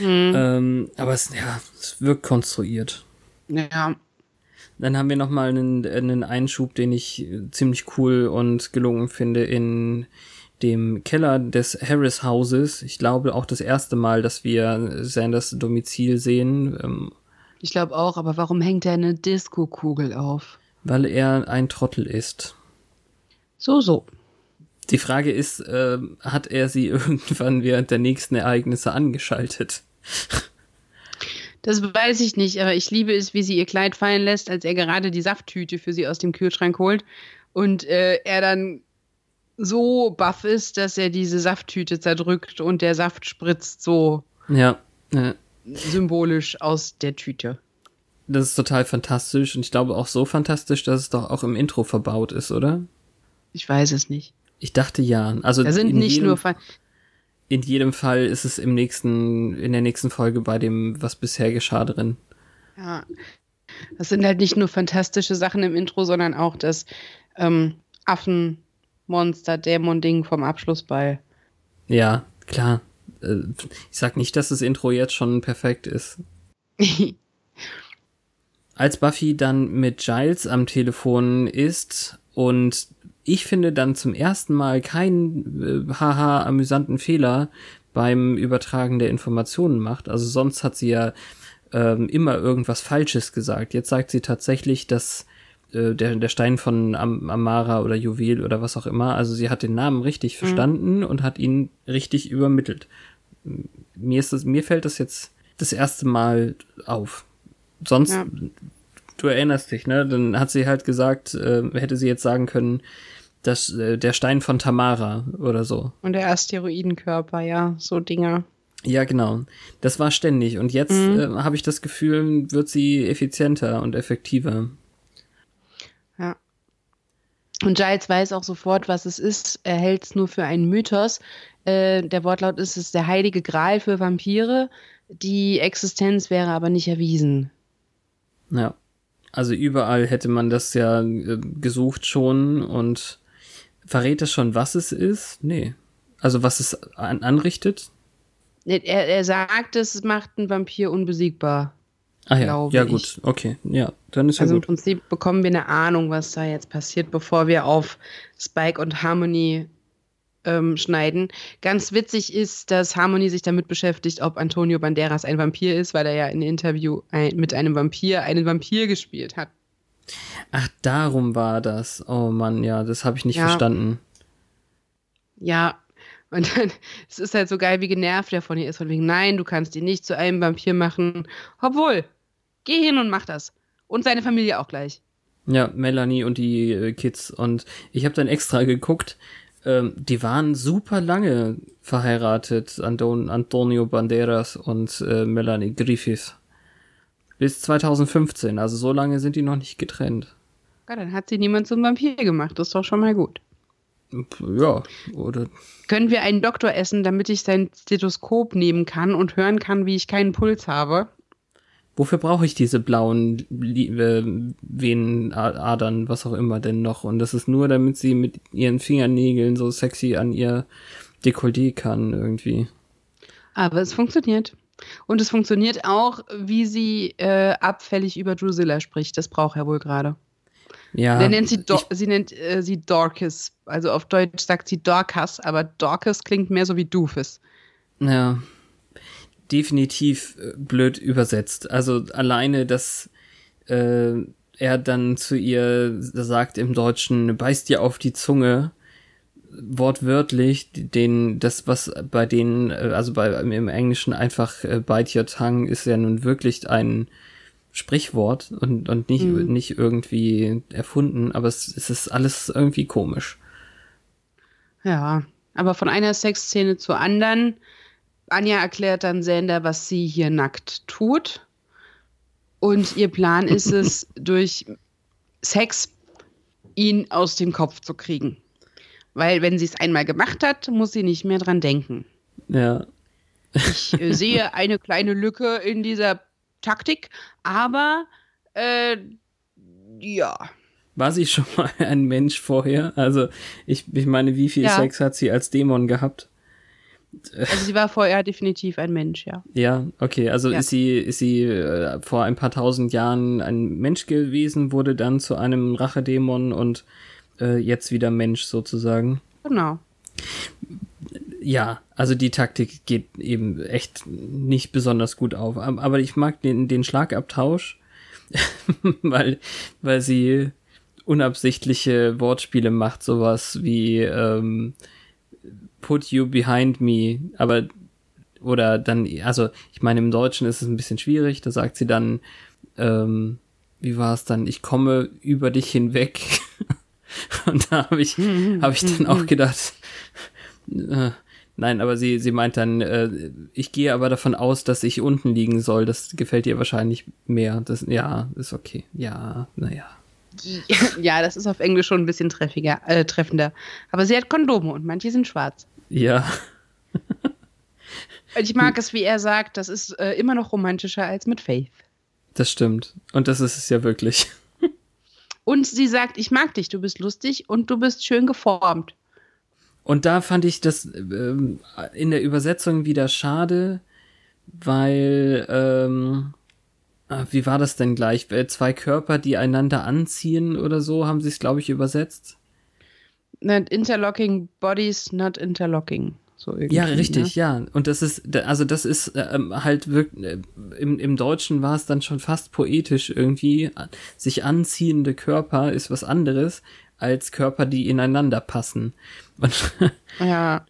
Ähm, aber es, ja, es wirkt konstruiert. Ja, Dann haben wir noch mal einen, einen Einschub, den ich äh, ziemlich cool und gelungen finde in dem Keller des Harris Hauses. Ich glaube auch das erste Mal, dass wir Sanders Domizil sehen, ähm, ich glaube auch, aber warum hängt er eine Disco-Kugel auf? weil er ein Trottel ist. So, so. Die Frage ist, äh, hat er sie irgendwann während der nächsten Ereignisse angeschaltet? Das weiß ich nicht, aber ich liebe es, wie sie ihr Kleid fallen lässt, als er gerade die Safttüte für sie aus dem Kühlschrank holt und äh, er dann so baff ist, dass er diese Safttüte zerdrückt und der Saft spritzt so Ja, äh, symbolisch aus der Tüte. das ist total fantastisch und ich glaube auch so fantastisch, dass es doch auch im Intro verbaut ist, oder? Ich weiß es nicht. Ich dachte ja. Also Da sind in nicht nur in jedem Fall ist es im nächsten, in der nächsten Folge bei dem, was bisher geschah drin. Ja. Das sind halt nicht nur fantastische Sachen im Intro, sondern auch das ähm, Affen-Monster-Dämon-Ding vom Abschlussball. Ja, klar. Äh, Ich sag nicht, dass das Intro jetzt schon perfekt ist. Als Buffy dann mit Giles am Telefon ist und ich finde dann zum ersten Mal keinen äh, haha amüsanten Fehler beim Übertragen der Informationen macht. Also sonst hat sie ja ähm, immer irgendwas Falsches gesagt. Jetzt sagt sie tatsächlich, dass äh, der, der Stein von Am Amara oder Juwel oder was auch immer, also sie hat den Namen richtig verstanden und hat ihn richtig übermittelt. Mir ist das, mir fällt das jetzt das erste Mal auf. Sonst, Ja. Du erinnerst dich, ne? Dann hat sie halt gesagt, äh, hätte sie jetzt sagen können, dass äh, der Stein von Tamara oder so. Und der Asteroidenkörper, ja, so Dinger. Ja, genau. Das war ständig. Und jetzt Mhm. äh, habe ich das Gefühl, wird sie effizienter und effektiver. Ja. Und Giles weiß auch sofort, was es ist. Er hält es nur für einen Mythos. Äh, der Wortlaut ist, es ist der heilige Gral für Vampire. Die Existenz wäre aber nicht erwiesen. Ja. Also überall hätte man das ja äh, gesucht schon und verrät es schon, was es ist? Nee. Also was es an anrichtet? Er, er sagt, es macht einen Vampir unbesiegbar. Ah ja, ja ich. gut, okay, ja, dann ist ja Also im gut. Prinzip bekommen wir eine Ahnung, was da jetzt passiert, bevor wir auf Spike und Harmony ähm, schneiden. Ganz witzig ist, dass Harmony sich damit beschäftigt, ob Antonio Banderas ein Vampir ist, weil er ja in einem Interview ein, mit einem Vampir einen Vampir gespielt hat. Ach, darum war das. Oh Mann, ja, das habe ich nicht Ja. verstanden. Ja, und dann, es ist halt so geil, wie genervt er von ihr ist, von wegen, nein, du kannst ihn nicht zu einem Vampir machen. Obwohl, geh hin und mach das. Und seine Familie auch gleich. Ja, Melanie und die äh, Kids. Und ich habe dann extra geguckt, ähm, die waren super lange verheiratet, Anton Antonio Banderas und äh, Melanie Griffith. Bis 2015, also so lange sind die noch nicht getrennt. Ja, dann hat sie niemand zum Vampir gemacht. Das ist doch schon mal gut. Ja, oder Können wir einen Doktor essen, damit ich sein Stethoskop nehmen kann und hören kann, wie ich keinen Puls habe? Wofür brauche ich diese blauen äh, Venenadern, was auch immer denn noch? Und das ist nur, damit sie mit ihren Fingernägeln so sexy an ihr Dekolleté kann irgendwie. Aber es funktioniert. Und es funktioniert auch, wie sie äh, abfällig über Drusilla spricht. Das braucht er wohl gerade. Ja, Der nennt sie, Do ich- sie nennt äh, sie Dorcas. Also auf Deutsch sagt sie Dorcas, aber Dorcas klingt mehr so wie Doofus. Ja, definitiv äh, blöd übersetzt. Also alleine, dass äh, er dann zu ihr sagt im Deutschen, beißt dir auf die Zunge, wortwörtlich, den, das, was bei denen, äh, also bei, im Englischen einfach äh, bite your tongue ist ja nun wirklich ein Sprichwort und, und nicht, Mhm. nicht irgendwie erfunden, aber es, es ist alles irgendwie komisch. Ja, aber von einer Sexszene zur anderen. Anja erklärt dann Sander, was sie hier nackt tut. Und ihr Plan ist es, durch Sex ihn aus dem Kopf zu kriegen. Weil wenn sie es einmal gemacht hat, muss sie nicht mehr dran denken. Ja, Ich äh, sehe eine kleine Lücke in dieser Taktik, aber äh, ja. War sie schon mal ein Mensch vorher? Also, ich, ich meine, wie viel Ja. Sex hat sie als Dämon gehabt? Also sie war vorher definitiv ein Mensch, ja. Ja, okay, also Ja. ist sie, ist sie äh, vor ein paar tausend Jahren ein Mensch gewesen, wurde dann zu einem Rachedämon und äh, jetzt wieder Mensch sozusagen. Genau. Ja, also die Taktik geht eben echt nicht besonders gut auf. Ab- Aber ich mag den, den Schlagabtausch, weil, weil sie unabsichtliche Wortspiele macht, sowas wie ähm, Put you behind me, aber oder dann, also ich meine, im Deutschen ist es ein bisschen schwierig, da sagt sie dann, ähm, wie war es dann, ich komme über dich hinweg. Und da habe ich, habe ich dann auch gedacht, äh, nein, aber sie, sie meint dann, äh, ich gehe aber davon aus, dass ich unten liegen soll. Das gefällt ihr wahrscheinlich mehr. Das, ja, ist okay. Ja, naja. Ja, das ist auf Englisch schon ein bisschen treffiger, äh, treffender. Aber sie hat Kondome und manche sind schwarz. Ja, ich mag es, wie er sagt, das ist äh, immer noch romantischer als mit Faith. das stimmt. Und das ist es ja wirklich. Und sie sagt, ich mag dich, du bist lustig und du bist schön geformt. Und da fand ich das ähm, in der Übersetzung wieder schade, weil, ähm, ah, wie war das denn gleich? Äh, Zwei Körper, die einander anziehen oder so, haben sie es, glaube ich, übersetzt. Not interlocking bodies, not interlocking. So irgendwie, Ja, richtig, Ne? ja. Und das ist, also das ist ähm, halt wirklich, äh, im, im Deutschen war es dann schon fast poetisch irgendwie. Sich anziehende Körper ist was anderes als Körper, die ineinander passen. Und Ja,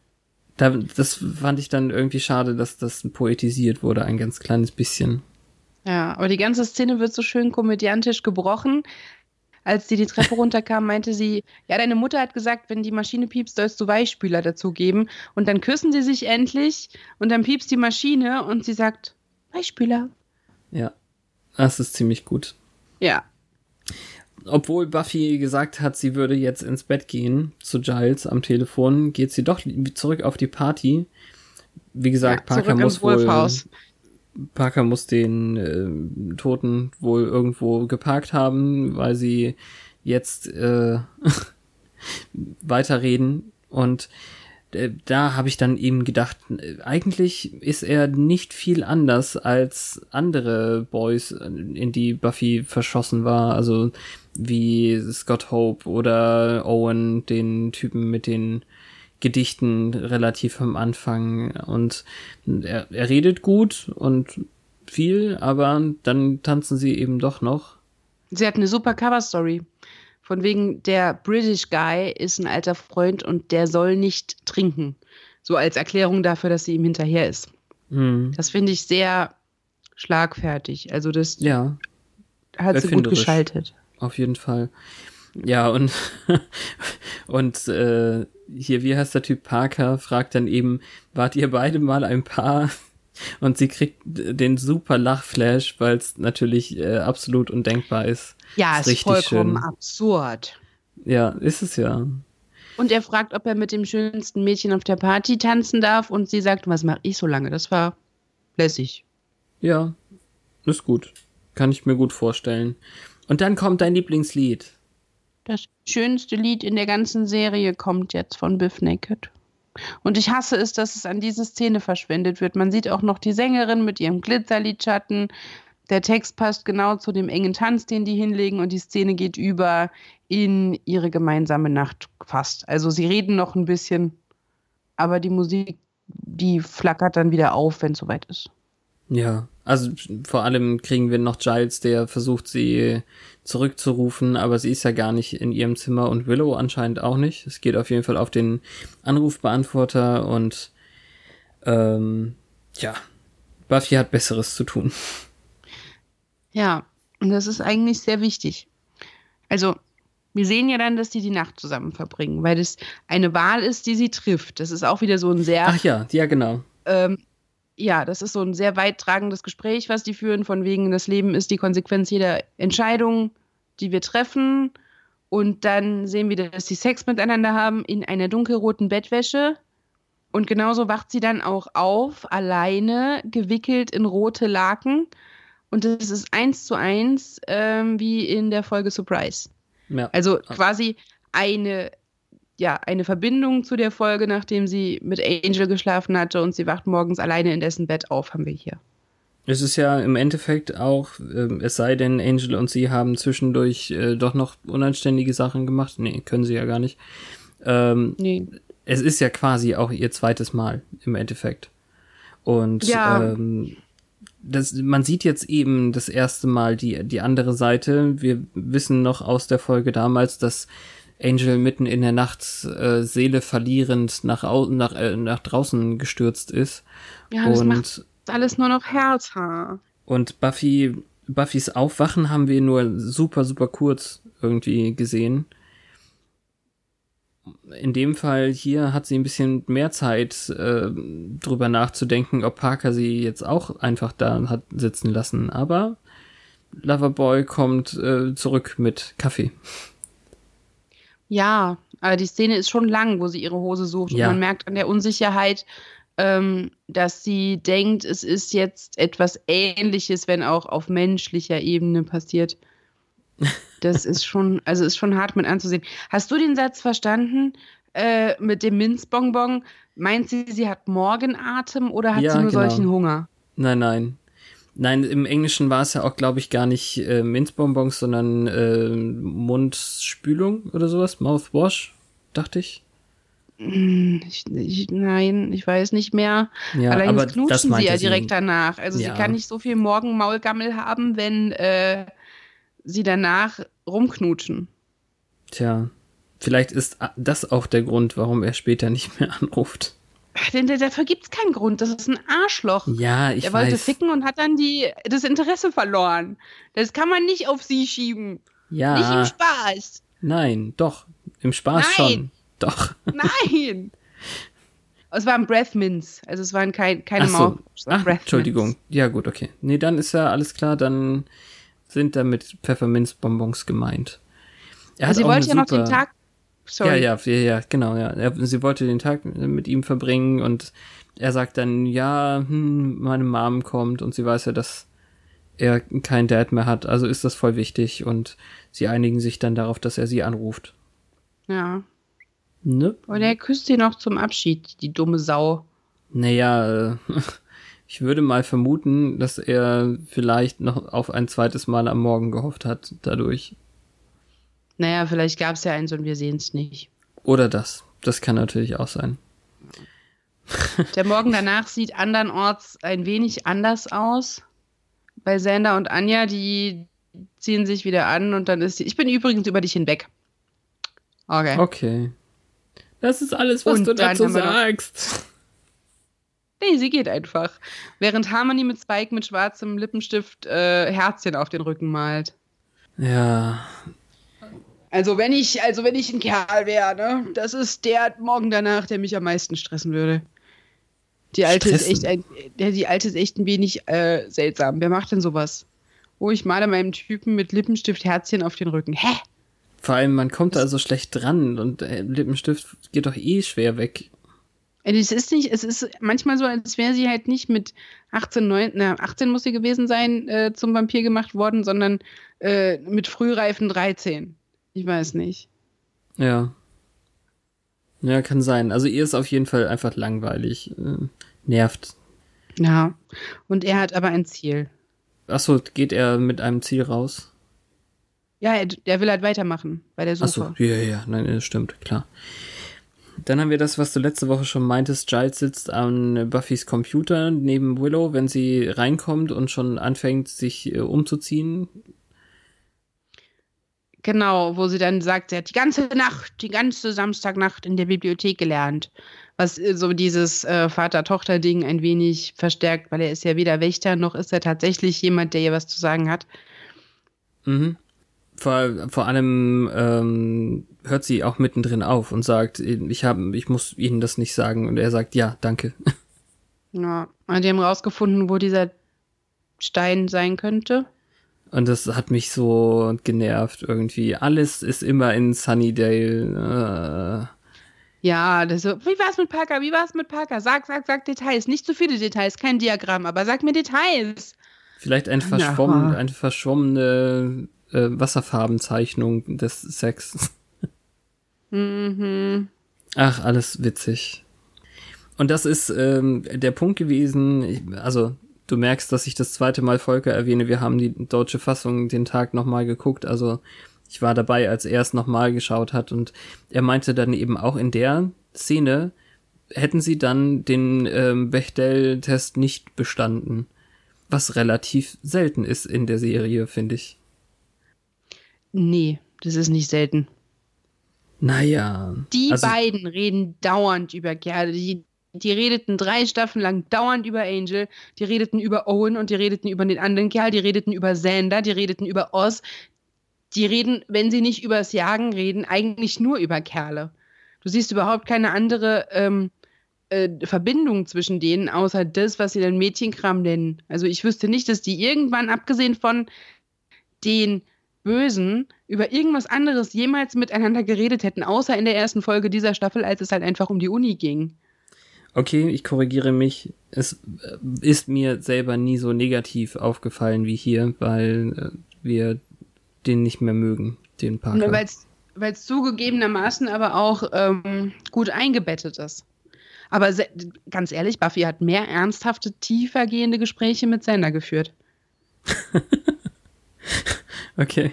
da, das fand ich dann irgendwie schade, dass das poetisiert wurde, ein ganz kleines bisschen. ja. Aber die ganze Szene wird so schön komödiantisch gebrochen. Als die die Treppe runterkam, meinte sie, ja, deine Mutter hat gesagt, wenn die Maschine piepst, sollst du Weichspüler dazugeben. Und dann küssen sie sich endlich und dann piepst die Maschine und sie sagt, Weichspüler. Ja. Das ist ziemlich gut. Ja, Obwohl Buffy gesagt hat, sie würde jetzt ins Bett gehen zu Giles am Telefon, geht sie doch zurück auf die Party. Wie gesagt, ja Parker muss wohl Wolfhaus. Parker muss den äh, Toten wohl irgendwo geparkt haben, weil sie jetzt äh, weiterreden. Und äh, da habe ich dann eben gedacht, äh, eigentlich ist er nicht viel anders als andere Boys, in die Buffy verschossen war. Also wie Scott Hope oder Owen, den Typen mit den Gedichten relativ am Anfang und er, er redet gut und viel, aber dann tanzen sie eben doch noch. Sie hat eine super Cover-Story. Von wegen, der British Guy ist ein alter Freund und der soll nicht trinken. So als Erklärung dafür, dass sie ihm hinterher ist. Hm. Das finde ich sehr schlagfertig. Also das Ja, hat sie gut geschaltet. auf jeden Fall. Ja, und, und äh, hier, wie heißt der Typ Parker, fragt dann eben, wart ihr beide mal ein Paar? Und sie kriegt den super Lachflash, weil es natürlich äh, absolut undenkbar ist. Ja, Ist ist, vollkommen schön. absurd. Ja, ist es ja. Und er fragt, ob er mit dem schönsten Mädchen auf der Party tanzen darf und sie sagt, was mache ich so lange? Das war lässig. Ja, ist gut. Kann ich mir gut vorstellen. Und dann kommt dein Lieblingslied. Das schönste Lied in der ganzen Serie kommt jetzt von Biff Naked. Und ich hasse es, dass es an diese Szene verschwendet wird. Man sieht auch noch die Sängerin mit ihrem Glitzerlidschatten. Der Text passt genau zu dem engen Tanz, den die hinlegen und die Szene geht über in ihre gemeinsame Nacht fast. Also sie reden noch ein bisschen, aber die Musik, die flackert dann wieder auf, wenn es soweit ist. Ja, also vor allem kriegen wir noch Giles, der versucht, sie zurückzurufen, aber sie ist ja gar nicht in ihrem Zimmer und Willow anscheinend auch nicht. Es geht auf jeden Fall auf den Anrufbeantworter und ähm, ja, Buffy hat Besseres zu tun. Ja, und das ist eigentlich sehr wichtig. Also, wir sehen ja dann, dass die die Nacht zusammen verbringen, weil das eine Wahl ist, die sie trifft. Das ist auch wieder so ein sehr, Ach ja, ja genau. ähm, ja, das ist so ein sehr weit tragendes Gespräch, was die führen, von wegen, das Leben ist die Konsequenz jeder Entscheidung, die wir treffen. Und dann sehen wir, dass sie Sex miteinander haben in einer dunkelroten Bettwäsche. Und genauso wacht sie dann auch auf, alleine, gewickelt in rote Laken. Und das ist eins zu eins ähm, wie in der Folge Surprise. Ja. Also quasi eine, ja, eine Verbindung zu der Folge, nachdem sie mit Angel geschlafen hatte und sie wacht morgens alleine in dessen Bett auf, haben wir hier. Es ist ja im Endeffekt auch, ähm, es sei denn, Angel und sie haben zwischendurch äh, doch noch unanständige Sachen gemacht. Nee, können sie ja gar nicht. Ähm, Nee. es ist ja quasi auch ihr zweites Mal im Endeffekt. Und Ja. ähm, das, man sieht jetzt eben das erste Mal die, die andere Seite. Wir wissen noch aus der Folge damals, dass Angel mitten in der Nacht äh, Seele verlierend nach, nach, äh, nach draußen gestürzt ist. Ja, das und macht alles nur noch härter. und Buffy, Buffys Aufwachen haben wir nur super, super kurz irgendwie gesehen. In dem Fall hier hat sie ein bisschen mehr Zeit, äh, drüber nachzudenken, ob Parker sie jetzt auch einfach da hat sitzen lassen. Aber Loverboy kommt äh, zurück mit Kaffee. Ja, aber die Szene ist schon lang, wo sie ihre Hose sucht. Ja. Und man merkt an der Unsicherheit, ähm, dass sie denkt, es ist jetzt etwas Ähnliches, wenn auch auf menschlicher Ebene passiert. Das ist schon, also ist schon hart mit anzusehen. Hast du den Satz verstanden äh, mit dem Minzbonbon? Meint sie, sie hat Morgenatem oder hat Ja, sie nur genau. solchen Hunger? Nein, nein. Nein, im Englischen war es ja auch, glaube ich, gar nicht äh, Minzbonbons, sondern äh, Mundspülung oder sowas. Mouthwash, dachte ich. Hm, Ich, ich, nein, ich weiß nicht mehr. Ja, Allerdings knutschen sie ja sie. direkt danach. Also Ja. sie kann nicht so viel Morgenmaulgammel haben, wenn äh, sie danach rumknutschen. Tja, vielleicht ist das auch der Grund, warum er später nicht mehr anruft. Denn dafür gibt's keinen Grund. Das ist ein Arschloch. Ja, ich er wollte weiß. ficken und hat dann die, das Interesse verloren. Das kann man nicht auf sie schieben. Nicht im Ja, Spaß. nein, doch. Im Spaß Nein. schon. Doch. Nein. es waren Breath Mints. Also es waren kein, keine Ach so. Es waren Ach, Entschuldigung. Ja, gut, okay. Nee, dann ist ja alles klar, dann sind damit Pfefferminzbonbons gemeint. Er hat Sie wollte ja noch den Tag. Sorry. Ja, ja, ja, ja, genau, ja. Sie wollte den Tag mit ihm verbringen und er sagt dann, ja, hm, meine Mom kommt und sie weiß ja, dass er keinen Dad mehr hat, also ist das voll wichtig und sie einigen sich dann darauf, dass er sie anruft. ja. Ne? Und er küsst sie noch zum Abschied, die dumme Sau. Naja, äh, ich würde mal vermuten, dass er vielleicht noch auf ein zweites Mal am Morgen gehofft hat, dadurch. Naja, vielleicht gab es ja eins und wir sehen es nicht. Oder das. Das kann natürlich auch sein. Der Morgen danach sieht andernorts ein wenig anders aus. Bei Sander und Anja, die ziehen sich wieder an und dann ist sie. Ich bin übrigens über dich hinweg. Okay. Okay. Das ist alles, was Und du dazu sagst. Nee, sie geht einfach. Während Harmony mit Spike mit schwarzem Lippenstift äh, Herzchen auf den Rücken malt. Ja, Also wenn ich, also wenn ich ein Kerl wäre, ne, das ist der morgen danach, der mich am meisten stressen würde. Die alte ist echt Stressen? ein, der, die alte ist echt ein wenig äh, seltsam. Wer macht denn sowas? Oh, ich male meinem Typen mit Lippenstift Herzchen auf den Rücken. Hä? vor allem man kommt da so schlecht dran und äh, Lippenstift geht doch eh schwer weg. Äh, Es ist nicht, es ist manchmal so, als wäre sie halt nicht mit 18, 9, na, 18 muss sie gewesen sein, äh, zum Vampir gemacht worden, sondern äh, mit frühreifen 13. Ich weiß nicht. Ja. Ja, kann sein. Also ihr ist auf jeden Fall einfach langweilig. Äh, nervt. Ja. Und er hat aber ein Ziel. Achso, geht er mit einem Ziel raus? Ja, er, er will halt weitermachen bei der Suche. Achso, ja, ja, nein, das stimmt, klar. Dann haben wir das, was du letzte Woche schon meintest. Giles sitzt an Buffys Computer neben Willow, wenn sie reinkommt und schon anfängt, sich äh, umzuziehen. Genau, wo sie dann sagt, sie hat die ganze Nacht, die ganze Samstagnacht in der Bibliothek gelernt. Was äh, so dieses äh, Vater-Tochter-Ding ein wenig verstärkt, weil er ist ja weder Wächter noch ist er tatsächlich jemand, der ihr was zu sagen hat. Mhm. Vor, vor allem ähm, hört sie auch mittendrin auf und sagt, ich hab, ich muss Ihnen das nicht sagen. Und er sagt, ja, danke. Ja, und die haben rausgefunden, wo dieser Stein sein könnte. Und das hat mich so genervt irgendwie. Alles ist immer in Sunnydale. Ja, das so, wie war's mit Parker? Wie war's mit Parker? Sag, sag, sag Details. Nicht zu viele Details, kein Diagramm, aber sag mir Details. Äh, vielleicht ein Ja. verschwommen, eine verschwommene äh, Wasserfarbenzeichnung des Sex. Mhm. Ach, alles witzig. Und das ist ähm, der Punkt gewesen, also du merkst, dass ich das zweite Mal Volker erwähne, wir haben die deutsche Fassung den Tag nochmal geguckt, also ich war dabei, als er es nochmal geschaut hat und er meinte dann eben auch in der Szene, hätten sie dann den ähm, Bechdel-Test nicht bestanden. Was relativ selten ist in der Serie, finde ich. Nee, das ist nicht selten. Naja. Die also, beiden reden dauernd über Kerle. Die, die redeten drei Staffeln lang dauernd über Angel. Die redeten über Owen und die redeten über den anderen Kerl. Die redeten über Xander. Die redeten über Oz. Die reden, wenn sie nicht übers Jagen reden, eigentlich nur über Kerle. Du siehst überhaupt keine andere ähm, äh, Verbindung zwischen denen, außer das, was sie dann Mädchenkram nennen. Also ich wüsste nicht, dass die irgendwann, abgesehen von den Bösen, über irgendwas anderes jemals miteinander geredet hätten, außer in der ersten Folge dieser Staffel, als es halt einfach um die Uni ging. Okay, ich korrigiere mich. Es äh, ist mir selber nie so negativ aufgefallen wie hier, weil äh, wir den nicht mehr mögen, den Parker. Weil es zugegebenermaßen aber auch ähm, gut eingebettet ist. Aber ganz ehrlich, Buffy hat mehr ernsthafte, tiefergehende Gespräche mit Sander geführt. Okay.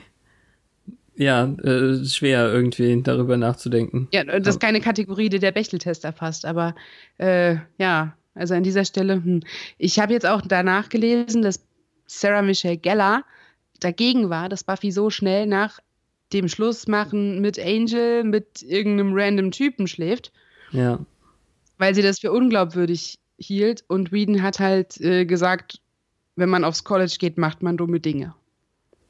Ja, äh, schwer irgendwie darüber nachzudenken. Ja, das ist keine Kategorie, die der Bechteltest erfasst, aber äh, ja, also an dieser Stelle, hm. ich habe jetzt auch danach gelesen, dass Sarah Michelle Gellar dagegen war, dass Buffy so schnell nach dem Schlussmachen mit Angel mit irgendeinem random Typen schläft, Ja. weil sie das für unglaubwürdig hielt und Whedon hat halt äh, gesagt, wenn man aufs College geht, macht man dumme Dinge.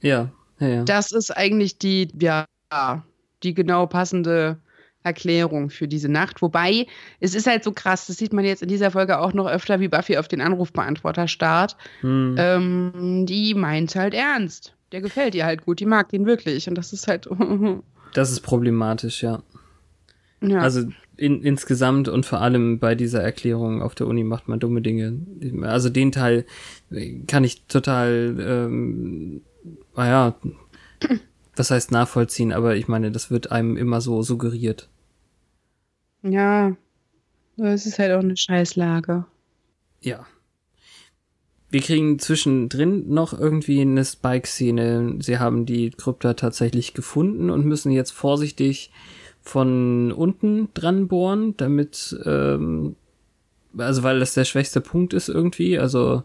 Ja, ja, ja. Das ist eigentlich die, ja, die genau passende Erklärung für diese Nacht. Wobei, es ist halt so krass, das sieht man jetzt in dieser Folge auch noch öfter, wie Buffy auf den Anrufbeantworter starrt. Hm. Ähm, die meint halt ernst. Der gefällt ihr halt gut, die mag den wirklich. Und das ist halt. Das ist problematisch, ja. ja. Also in, insgesamt und vor allem bei dieser Erklärung auf der Uni macht man dumme Dinge. Also den Teil kann ich total, ähm, naja, was heißt nachvollziehen, aber ich meine, das wird einem immer so suggeriert. ja. Es ist halt auch eine Scheißlage. Ja. Wir kriegen zwischendrin noch irgendwie eine Spike-Szene. Sie haben die Krypta tatsächlich gefunden und müssen jetzt vorsichtig von unten dran bohren, damit, ähm, also weil das der schwächste Punkt ist irgendwie. Also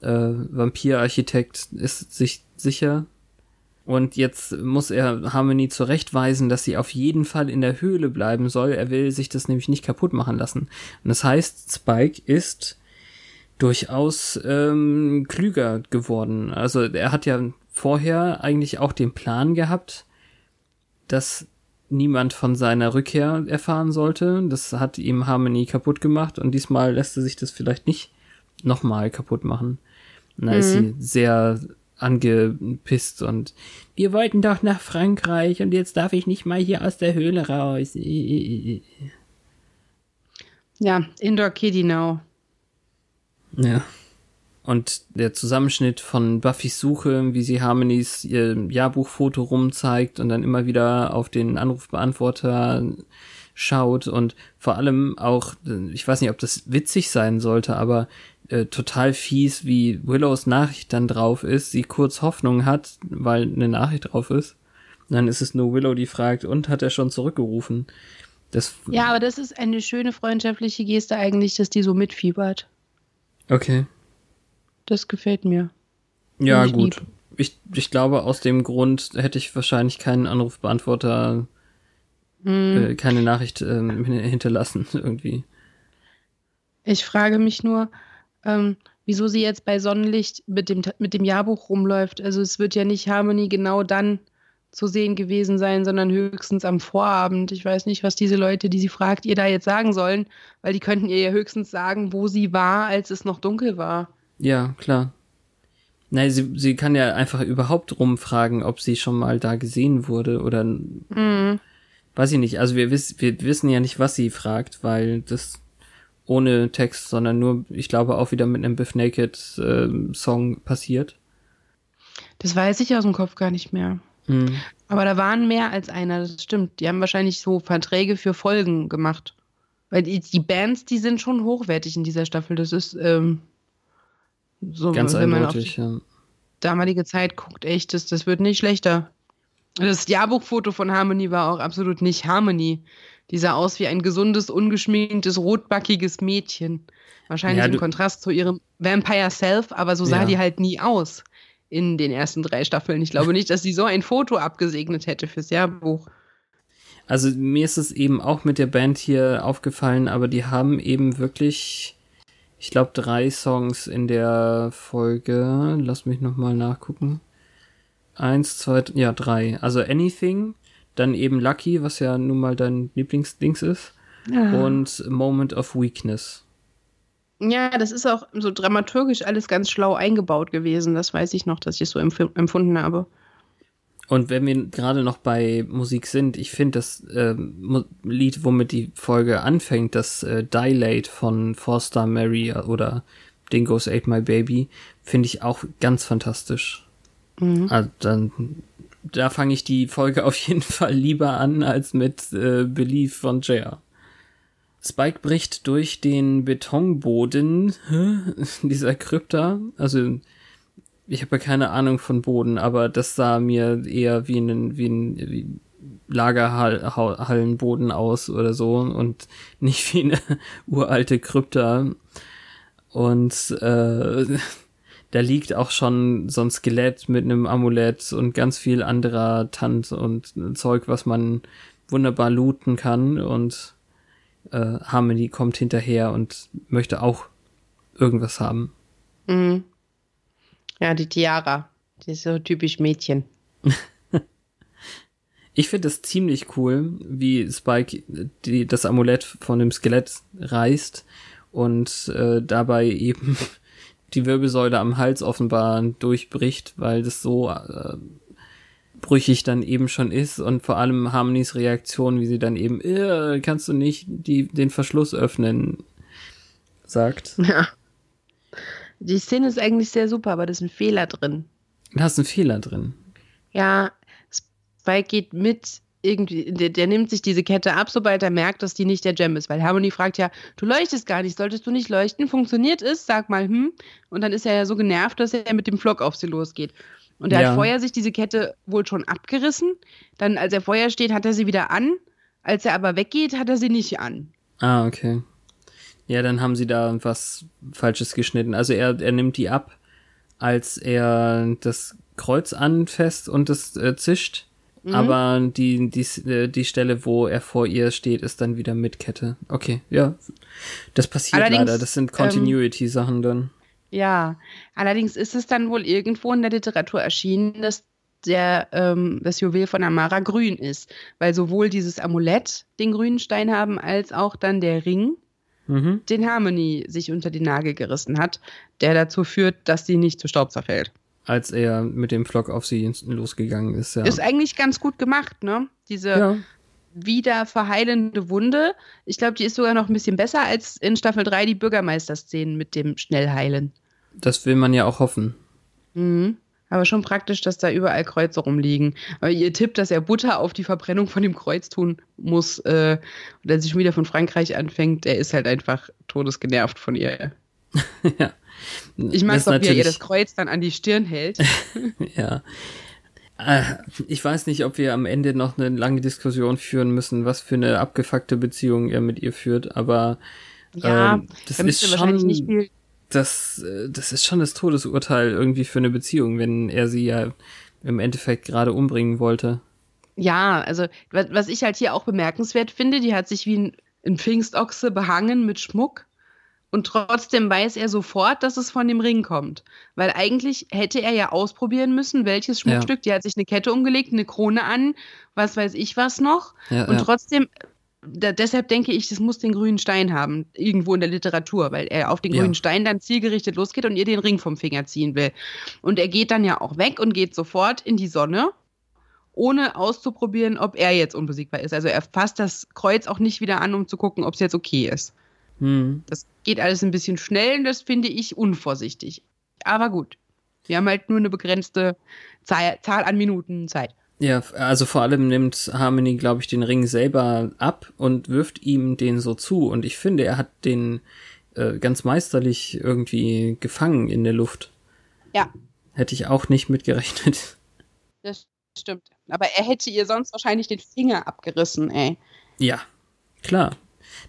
äh, Vampirarchitekt ist sich sicher. Und jetzt muss er Harmony zurechtweisen, dass sie auf jeden Fall in der Höhle bleiben soll. Er will sich das nämlich nicht kaputt machen lassen. Und das heißt, Spike ist durchaus ähm, klüger geworden. Also er hat ja vorher eigentlich auch den Plan gehabt, dass niemand von seiner Rückkehr erfahren sollte. Das hat ihm Harmony kaputt gemacht und diesmal lässt er sich das vielleicht nicht nochmal kaputt machen. Und da mhm. ist sie mhm. sehr angepisst und wir wollten doch nach Frankreich und jetzt darf ich nicht mal hier aus der Höhle raus. Ja, Indoor Kitty now. Ja. Und der Zusammenschnitt von Buffys Suche, wie sie Harmonys ihr Jahrbuchfoto rumzeigt und dann immer wieder auf den Anrufbeantworter schaut und vor allem auch, ich weiß nicht, ob das witzig sein sollte, aber äh, total fies, wie Willows Nachricht dann drauf ist, sie kurz Hoffnung hat, weil eine Nachricht drauf ist. Und dann ist es nur Willow, die fragt, und hat er schon zurückgerufen? Das ja, aber das ist eine schöne freundschaftliche Geste eigentlich, dass die so mitfiebert. Okay. Das gefällt mir. Ja, gut. Ich, ich glaube, aus dem Grund hätte ich wahrscheinlich keinen Anrufbeantworter, mm. äh, keine Nachricht äh, hinterlassen, irgendwie. Ich frage mich nur, ähm, wieso sie jetzt bei Sonnenlicht mit dem, mit dem Jahrbuch rumläuft. Also es wird ja nicht Harmony genau dann zu sehen gewesen sein, sondern höchstens am Vorabend. Ich weiß nicht, was diese Leute, die sie fragt, ihr da jetzt sagen sollen, weil die könnten ihr ja höchstens sagen, wo sie war, als es noch dunkel war. Ja, klar. Nein, sie, sie kann ja einfach überhaupt rumfragen, ob sie schon mal da gesehen wurde oder mhm. weiß ich nicht. Also wir, wiss, wir wissen ja nicht, was sie fragt, weil das ohne Text, sondern nur, ich glaube, auch wieder mit einem Biff Naked äh, Song passiert. Das weiß ich aus dem Kopf gar nicht mehr. Mhm. Aber da waren mehr als einer, das stimmt. Die haben wahrscheinlich so Verträge für Folgen gemacht. Weil die, die Bands, die sind schon hochwertig in dieser Staffel. Das ist ähm, so, ganz wenn man eindeutig, auf die ja. damalige Zeit guckt, echt, das, das wird nicht schlechter. Das Jahrbuchfoto von Harmony war auch absolut nicht Harmony. Die sah aus wie ein gesundes, ungeschminktes, rotbackiges Mädchen. Wahrscheinlich ja, im Kontrast zu ihrem Vampire Self, aber so sah ja. die halt nie aus in den ersten drei Staffeln. Ich glaube nicht, dass sie so ein Foto abgesegnet hätte fürs Jahrbuch. Also mir ist es eben auch mit der Band hier aufgefallen, aber die haben eben wirklich, ich glaube, drei Songs in der Folge. Lass mich nochmal nachgucken. Eins, zwei, ja, drei. Also Anything, dann eben Lucky, was ja nun mal dein Lieblingsdings ist. Ja. Und Moment of Weakness. Ja, das ist auch so dramaturgisch alles ganz schlau eingebaut gewesen. Das weiß ich noch, dass ich es so empf empfunden habe. Und wenn wir gerade noch bei Musik sind, ich finde das äh, Lied, womit die Folge anfängt, das äh, Dilate von Forster Mary oder Dingoes Ate My Baby, finde ich auch ganz fantastisch. Mhm. Also dann, da fange ich die Folge auf jeden Fall lieber an als mit äh, Belief von JR. Spike bricht durch den Betonboden dieser Krypta. Also ich habe ja keine Ahnung von Boden, aber das sah mir eher wie ein, wie ein wie Lagerhallenboden aus oder so und nicht wie eine uralte Krypta. Und äh, da liegt auch schon so ein Skelett mit einem Amulett und ganz viel anderer Tant und Zeug, was man wunderbar looten kann und äh, Harmony kommt hinterher und möchte auch irgendwas haben. Mhm. Ja, die Tiara. Die ist so typisch Mädchen. ich finde es ziemlich cool, wie Spike die, das Amulett von dem Skelett reißt und äh, dabei eben die Wirbelsäule am Hals offenbar durchbricht, weil das so äh, brüchig dann eben schon ist und vor allem Harmonys Reaktion, wie sie dann eben, äh, kannst du nicht die, den Verschluss öffnen, sagt. Ja. Die Szene ist eigentlich sehr super, aber da ist ein Fehler drin. Da ist ein Fehler drin. Ja, Spike geht mit irgendwie, der, der, nimmt sich diese Kette ab, sobald er merkt, dass die nicht der Gem ist. Weil Harmony fragt ja, du leuchtest gar nicht, solltest du nicht leuchten? Funktioniert es? Sag mal, hm. Und dann ist er ja so genervt, dass er mit dem Flock auf sie losgeht. Und er ja. hat vorher sich diese Kette wohl schon abgerissen. Dann, als er vorher steht, hat er sie wieder an. Als er aber weggeht, hat er sie nicht an. Ah, okay. Ja, dann haben sie da was Falsches geschnitten. Also er, er nimmt die ab, als er das Kreuz anfasst und es äh, zischt. Mhm. Aber die, die, äh, die Stelle, wo er vor ihr steht, ist dann wieder mit Kette. Okay, ja. Das passiert Allerdings, leider. Das sind ähm, Continuity-Sachen dann. Ja, allerdings ist es dann wohl irgendwo in der Literatur erschienen, dass der, ähm, das Juwel von Amara grün ist, weil sowohl dieses Amulett den grünen Stein haben, als auch dann der Ring, mhm. den Harmony sich unter die Nagel gerissen hat, der dazu führt, dass sie nicht zu Staub zerfällt. Als er mit dem Flock auf sie losgegangen ist, ja. Ist eigentlich ganz gut gemacht, ne? Diese ja. wieder verheilende Wunde. Ich glaube, die ist sogar noch ein bisschen besser als in Staffel 3 die Bürgermeister-Szenen mit dem Schnellheilen. Das will man ja auch hoffen. Mhm. Aber schon praktisch, dass da überall Kreuze rumliegen. Aber ihr Tipp, dass er Butter auf die Verbrennung von dem Kreuz tun muss äh, und er sich schon wieder von Frankreich anfängt, der ist halt einfach todesgenervt von ihr. ja. Ich mag es auch, wie er ihr das Kreuz dann an die Stirn hält. ja. Äh, ich weiß nicht, ob wir am Ende noch eine lange Diskussion führen müssen, was für eine abgefuckte Beziehung er mit ihr führt, aber ja, ähm, das ist schon nicht viel das, äh, das ist schon das Todesurteil irgendwie für eine Beziehung, wenn er sie ja im Endeffekt gerade umbringen wollte. Ja, also was ich halt hier auch bemerkenswert finde, die hat sich wie ein, ein Pfingstochse behangen mit Schmuck und trotzdem weiß er sofort, dass es von dem Ring kommt. Weil eigentlich hätte er ja ausprobieren müssen, welches Schmuckstück. Ja. Die hat sich eine Kette umgelegt, eine Krone an, was weiß ich was noch. Ja, und ja. trotzdem da, deshalb denke ich, das muss den grünen Stein haben, irgendwo in der Literatur, weil er auf den ja. grünen Stein dann zielgerichtet losgeht und ihr den Ring vom Finger ziehen will. Und er geht dann ja auch weg und geht sofort in die Sonne, ohne auszuprobieren, ob er jetzt unbesiegbar ist. Also er fasst das Kreuz auch nicht wieder an, um zu gucken, ob es jetzt okay ist. Hm. Das geht alles ein bisschen schnell und das finde ich unvorsichtig. Aber gut, wir haben halt nur eine begrenzte Zahl, Zahl an Minuten Zeit. Ja, also vor allem nimmt Harmony, glaube ich, den Ring selber ab und wirft ihm den so zu. Und ich finde, er hat den äh, ganz meisterlich irgendwie gefangen in der Luft. Ja. Hätte ich auch nicht mitgerechnet. Das stimmt. Aber er hätte ihr sonst wahrscheinlich den Finger abgerissen, ey. Ja, klar.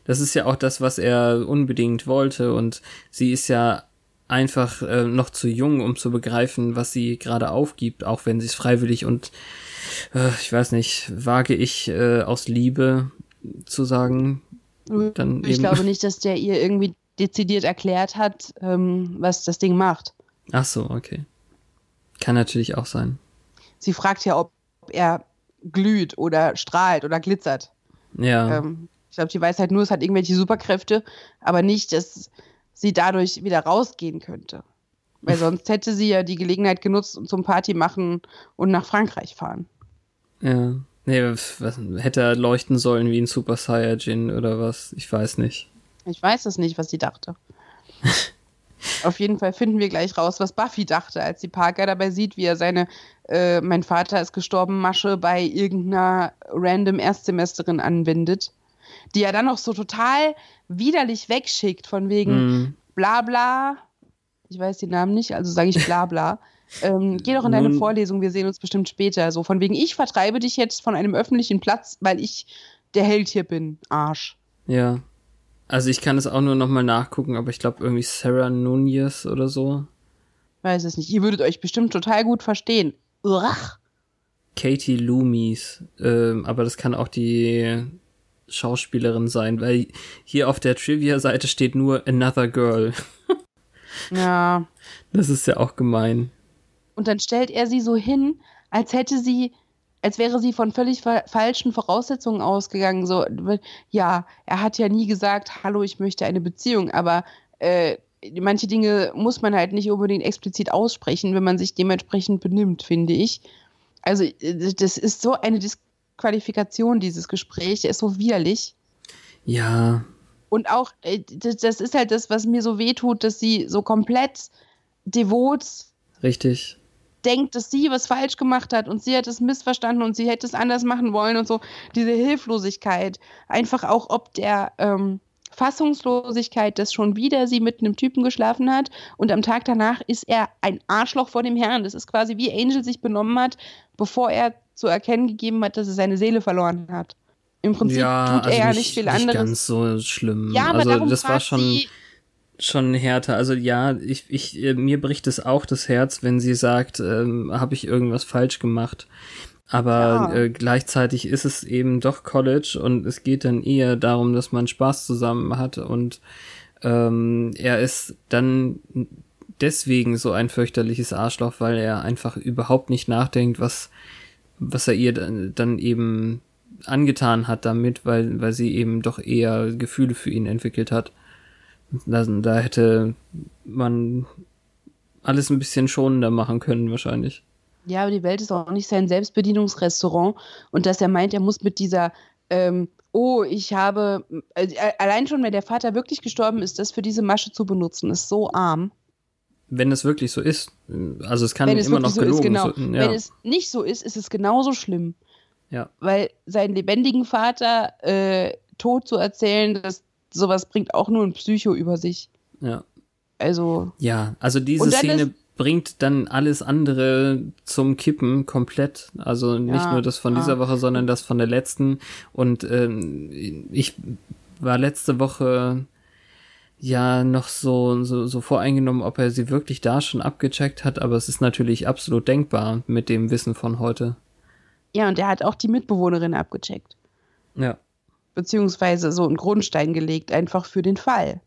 Das ist ja auch das, was er unbedingt wollte. Und sie ist ja einfach äh, noch zu jung, um zu begreifen, was sie gerade aufgibt, auch wenn sie es freiwillig und äh, ich weiß nicht, wage ich äh, aus Liebe zu sagen. Dann ich eben. glaube nicht, dass der ihr irgendwie dezidiert erklärt hat, ähm, was das Ding macht. Ach so, okay. Kann natürlich auch sein. Sie fragt ja, ob er glüht oder strahlt oder glitzert. Ja. Ähm, ich glaube, die weiß halt nur, es hat irgendwelche Superkräfte, aber nicht, dass sie dadurch wieder rausgehen könnte. Weil sonst hätte sie ja die Gelegenheit genutzt und zum Party machen und nach Frankreich fahren. Ja. Nee, was, hätte er leuchten sollen wie ein Super Saiyajin oder was? Ich weiß nicht. Ich weiß es nicht, was sie dachte. Auf jeden Fall finden wir gleich raus, was Buffy dachte, als sie Parker dabei sieht, wie er seine äh, Mein Vater ist gestorben Masche bei irgendeiner random Erstsemesterin anwendet, die er dann noch so total widerlich wegschickt, von wegen mm. bla bla. Ich weiß den Namen nicht, also sage ich bla bla. Ähm, geh doch in deine Nun, Vorlesung, wir sehen uns bestimmt später. So von wegen, ich vertreibe dich jetzt von einem öffentlichen Platz, weil ich der Held hier bin. Arsch. Ja. Also ich kann es auch nur nochmal nachgucken, aber ich glaube irgendwie Sarah Nunez oder so. Weiß es nicht. Ihr würdet euch bestimmt total gut verstehen. Urach. Katie Loomis. Ähm, aber das kann auch die Schauspielerin sein, weil hier auf der Trivia-Seite steht nur Another Girl. ja. Das ist ja auch gemein. Und dann stellt er sie so hin, als hätte sie, als wäre sie von völlig fa falschen Voraussetzungen ausgegangen. So, ja, er hat ja nie gesagt, hallo, ich möchte eine Beziehung, aber äh, manche Dinge muss man halt nicht unbedingt explizit aussprechen, wenn man sich dementsprechend benimmt, finde ich. Also, äh, das ist so eine Disqualifikation, dieses Gespräch, der ist so widerlich. Ja. Und auch, äh, das ist halt das, was mir so wehtut, dass sie so komplett devot Richtig denkt, dass sie was falsch gemacht hat und sie hat es missverstanden und sie hätte es anders machen wollen und so. Diese Hilflosigkeit. Einfach auch ob der ähm, Fassungslosigkeit, dass schon wieder sie mit einem Typen geschlafen hat und am Tag danach ist er ein Arschloch vor dem Herrn. Das ist quasi wie Angel sich benommen hat, bevor er zu erkennen gegeben hat, dass er seine Seele verloren hat. Im Prinzip ja, tut er also ja nicht, nicht viel nicht anderes. ganz so schlimm. ja, aber also darum das war schon schon härter. Also ja, ich, ich äh, mir bricht es auch das Herz, wenn sie sagt, ähm, habe ich irgendwas falsch gemacht. Aber Ja. äh, gleichzeitig ist es eben doch College und es geht dann eher darum, dass man Spaß zusammen hat und ähm, er ist dann deswegen so ein fürchterliches Arschloch, weil er einfach überhaupt nicht nachdenkt, was was er ihr dann, eben angetan hat damit, weil weil sie eben doch eher Gefühle für ihn entwickelt hat. Da, da hätte man alles ein bisschen schonender machen können wahrscheinlich. Ja, aber die Welt ist auch nicht sein Selbstbedienungsrestaurant und dass er meint, er muss mit dieser, ähm, oh, ich habe, also, allein schon, wenn der Vater wirklich gestorben ist, das für diese Masche zu benutzen, ist so arm. Wenn es wirklich so ist. Also es kann wenn es immer noch so ist, gelogen genau. so- ja. Wenn es nicht so ist, ist es genauso schlimm. Ja. Weil seinen lebendigen Vater äh, tot zu erzählen, das, sowas bringt auch nur ein Psycho über sich. ja. Also, Ja, also diese Szene ist- bringt dann alles andere zum Kippen komplett. Also nicht Ja, nur das von ja. dieser Woche, sondern das von der letzten. Und ähm, ich war letzte Woche ja noch so, so, so voreingenommen, ob er sie wirklich da schon abgecheckt hat, aber es ist natürlich absolut denkbar mit dem Wissen von heute. ja, und er hat auch die Mitbewohnerin abgecheckt. Ja. Beziehungsweise so einen Grundstein gelegt, einfach für den Fall.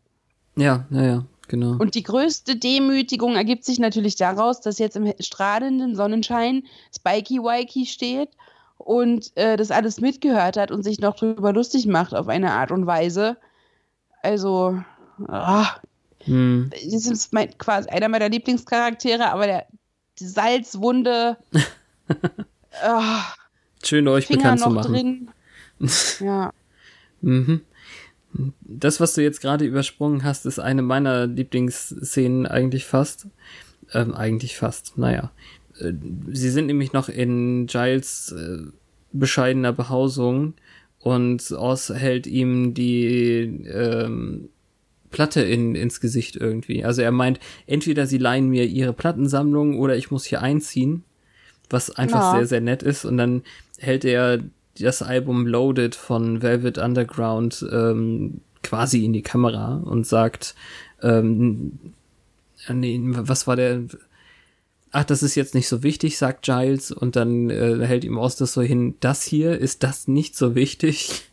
Ja, ja, ja, genau. Und die größte Demütigung ergibt sich natürlich daraus, dass jetzt im strahlenden Sonnenschein Spikey Wikey steht und äh, das alles mitgehört hat und sich noch drüber lustig macht auf eine Art und Weise. Also, ah, hm. das ist mein, quasi einer meiner Lieblingscharaktere, aber der die Salzwunde, ah, Schön euch Finger bekannt zu machen. Ja, Mhm. Das, was du jetzt gerade übersprungen hast, ist eine meiner Lieblingsszenen eigentlich fast. Ähm, eigentlich fast, naja. Äh, Sie sind nämlich noch in Giles äh, bescheidener Behausung und Oz hält ihm die ähm, Platte in, ins Gesicht irgendwie. Also er meint, entweder sie leihen mir ihre Plattensammlung oder ich muss hier einziehen, was einfach Ja. sehr, sehr nett ist. Und dann hält er das Album Loaded von Velvet Underground ähm, quasi in die Kamera und sagt, ähm, äh, nee, was war der? Ach, das ist jetzt nicht so wichtig, sagt Giles und dann äh, hält ihm das so hin, das hier, ist das nicht so wichtig?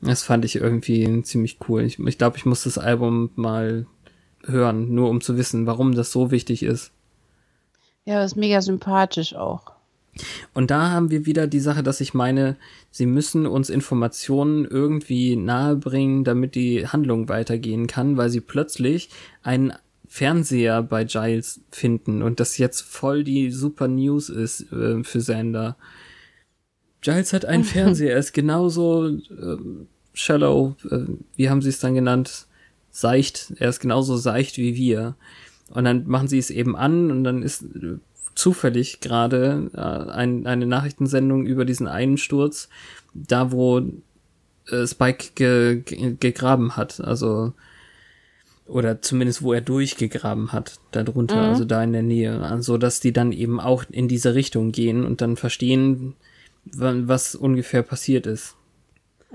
Das fand ich irgendwie ziemlich cool. Ich, ich glaube, ich muss das Album mal hören, nur um zu wissen, warum das so wichtig ist. ja, das ist mega sympathisch auch. Und da haben wir wieder die Sache, dass ich meine, sie müssen uns Informationen irgendwie nahebringen, damit die Handlung weitergehen kann, weil sie plötzlich einen Fernseher bei Giles finden und das jetzt voll die super News ist äh, für Sander. Giles hat einen Fernseher, er ist genauso ähm, shallow, äh, wie haben sie es dann genannt? Seicht, er ist genauso seicht wie wir. Und dann machen sie es eben an und dann ist äh, zufällig gerade äh, ein, eine Nachrichtensendung über diesen Einsturz, da wo äh, Spike ge, ge, gegraben hat, also oder zumindest wo er durchgegraben hat, darunter, Mhm. also da in der Nähe, also dass die dann eben auch in diese Richtung gehen und dann verstehen, was ungefähr passiert ist.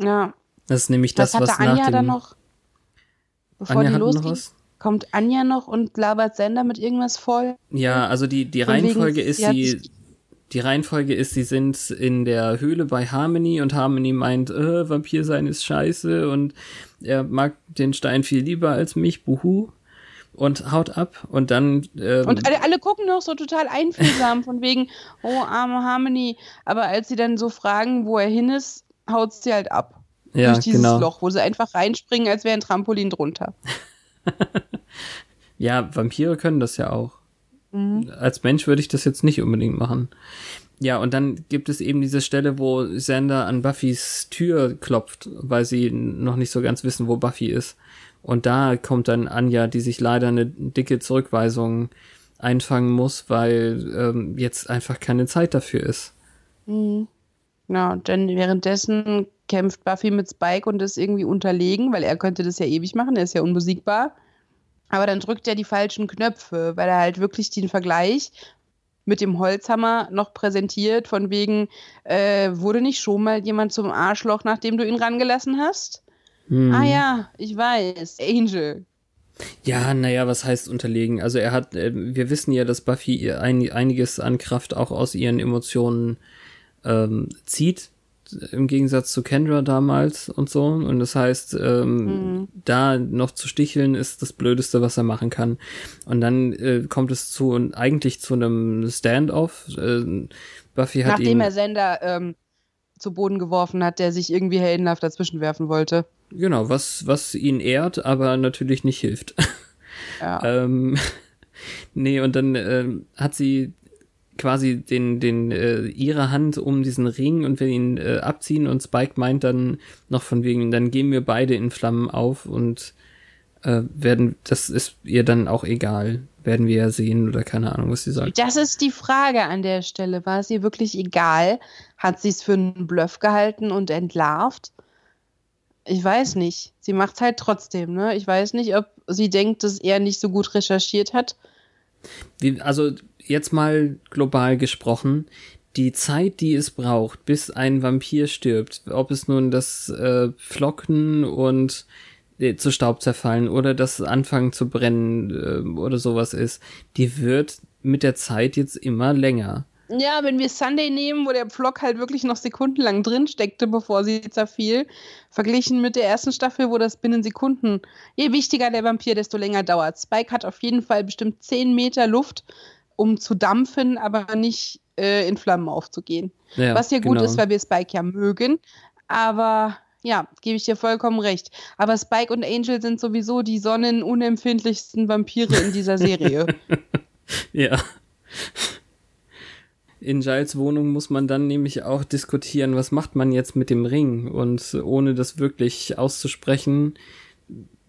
Ja, Das ist nämlich was das, was hatte nach Anja dem dann noch? Bevor Anja die losging, was? kommt Anja noch und labert Sender mit irgendwas voll. Ja, also die, die Von wegen, Reihenfolge ist, sie sich- die Reihenfolge ist, sie sind in der Höhle bei Harmony und Harmony meint, äh, Vampir sein ist scheiße und er mag den Stein viel lieber als mich, buhu. Und haut ab und dann, ähm, Und alle, alle gucken noch so total einfühlsam, von wegen, oh, arme Harmony. Aber als sie dann so fragen, wo er hin ist, haut sie halt ab. ja, durch dieses genau. Loch, wo sie einfach reinspringen, als wäre ein Trampolin drunter. Ja, Vampire können das ja auch. Mhm. Als Mensch würde ich das jetzt nicht unbedingt machen. Ja, und dann gibt es eben diese Stelle, wo Xander an Buffys Tür klopft, weil sie noch nicht so ganz wissen, wo Buffy ist. Und da kommt dann Anja, die sich leider eine dicke Zurückweisung einfangen muss, weil ähm, jetzt einfach keine Zeit dafür ist. Ja, und dann währenddessen kämpft Buffy mit Spike und ist irgendwie unterlegen, weil er könnte das ja ewig machen, er ist ja unbesiegbar. Aber dann drückt er die falschen Knöpfe, weil er halt wirklich den Vergleich mit dem Holzhammer noch präsentiert, von wegen, äh, wurde nicht schon mal jemand zum Arschloch, nachdem du ihn rangelassen hast? Hm. Ah ja, ich weiß, Angel. Ja, naja, was heißt unterlegen? Also er hat, äh, wir wissen ja, dass Buffy ein, einiges an Kraft auch aus ihren Emotionen ähm, zieht im Gegensatz zu Kendra damals und so. Und das heißt, ähm, mhm. da noch zu sticheln ist das Blödeste, was er machen kann. Und dann äh, kommt es zu eigentlich zu einem Standoff. Äh, Buffy hat Nachdem ihn, er Sender ähm, zu Boden geworfen hat, der sich irgendwie heldenhaft dazwischen werfen wollte. Genau, was, was ihn ehrt, aber natürlich nicht hilft. Ja. ähm, nee, und dann äh, hat sie quasi den, den, äh, ihre Hand um diesen Ring und will ihn äh, abziehen und Spike meint dann noch von wegen, dann gehen wir beide in Flammen auf und äh, werden, das ist ihr dann auch egal, werden wir ja sehen oder keine Ahnung, was sie sagt. Das ist die Frage an der Stelle. War es ihr wirklich egal? Hat sie es für einen Bluff gehalten und entlarvt? Ich weiß nicht. Sie macht es halt trotzdem, ne? Ich weiß nicht, ob sie denkt, dass er nicht so gut recherchiert hat. Wie, also jetzt mal global gesprochen, die Zeit, die es braucht, bis ein Vampir stirbt, ob es nun das äh, Flocken und äh, zu Staub zerfallen oder das Anfangen zu brennen äh, oder sowas ist, die wird mit der Zeit jetzt immer länger. Ja, wenn wir Sunday nehmen, wo der Pflock halt wirklich noch sekundenlang drin steckte, bevor sie zerfiel, verglichen mit der ersten Staffel, wo das binnen Sekunden, je wichtiger der Vampir, desto länger dauert. Spike hat auf jeden Fall bestimmt 10 Meter Luft, um zu dampfen, aber nicht äh, in Flammen aufzugehen. Ja, Was ja gut genau. ist, weil wir Spike ja mögen. Aber ja, gebe ich dir vollkommen recht. Aber Spike und Angel sind sowieso die sonnenunempfindlichsten Vampire in dieser Serie. ja. In Giles Wohnung muss man dann nämlich auch diskutieren, was macht man jetzt mit dem Ring? Und ohne das wirklich auszusprechen,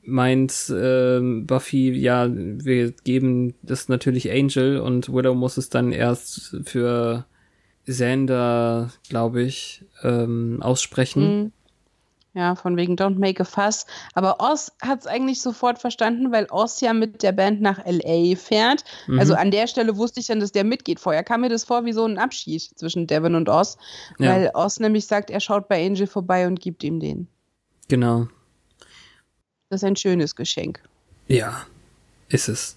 meint äh, Buffy, ja, wir geben das natürlich Angel und Widow muss es dann erst für Xander, glaube ich, ähm, aussprechen. Mhm. Ja, von wegen Don't Make a Fuss. Aber Oz hat es eigentlich sofort verstanden, weil Oz ja mit der Band nach L.A. fährt. Mhm. Also an der Stelle wusste ich dann, dass der mitgeht. Vorher kam mir das vor wie so ein Abschied zwischen Devin und Oz. Ja. Weil Oz nämlich sagt, er schaut bei Angel vorbei und gibt ihm den. Genau. Das ist ein schönes Geschenk. Ja, ist es.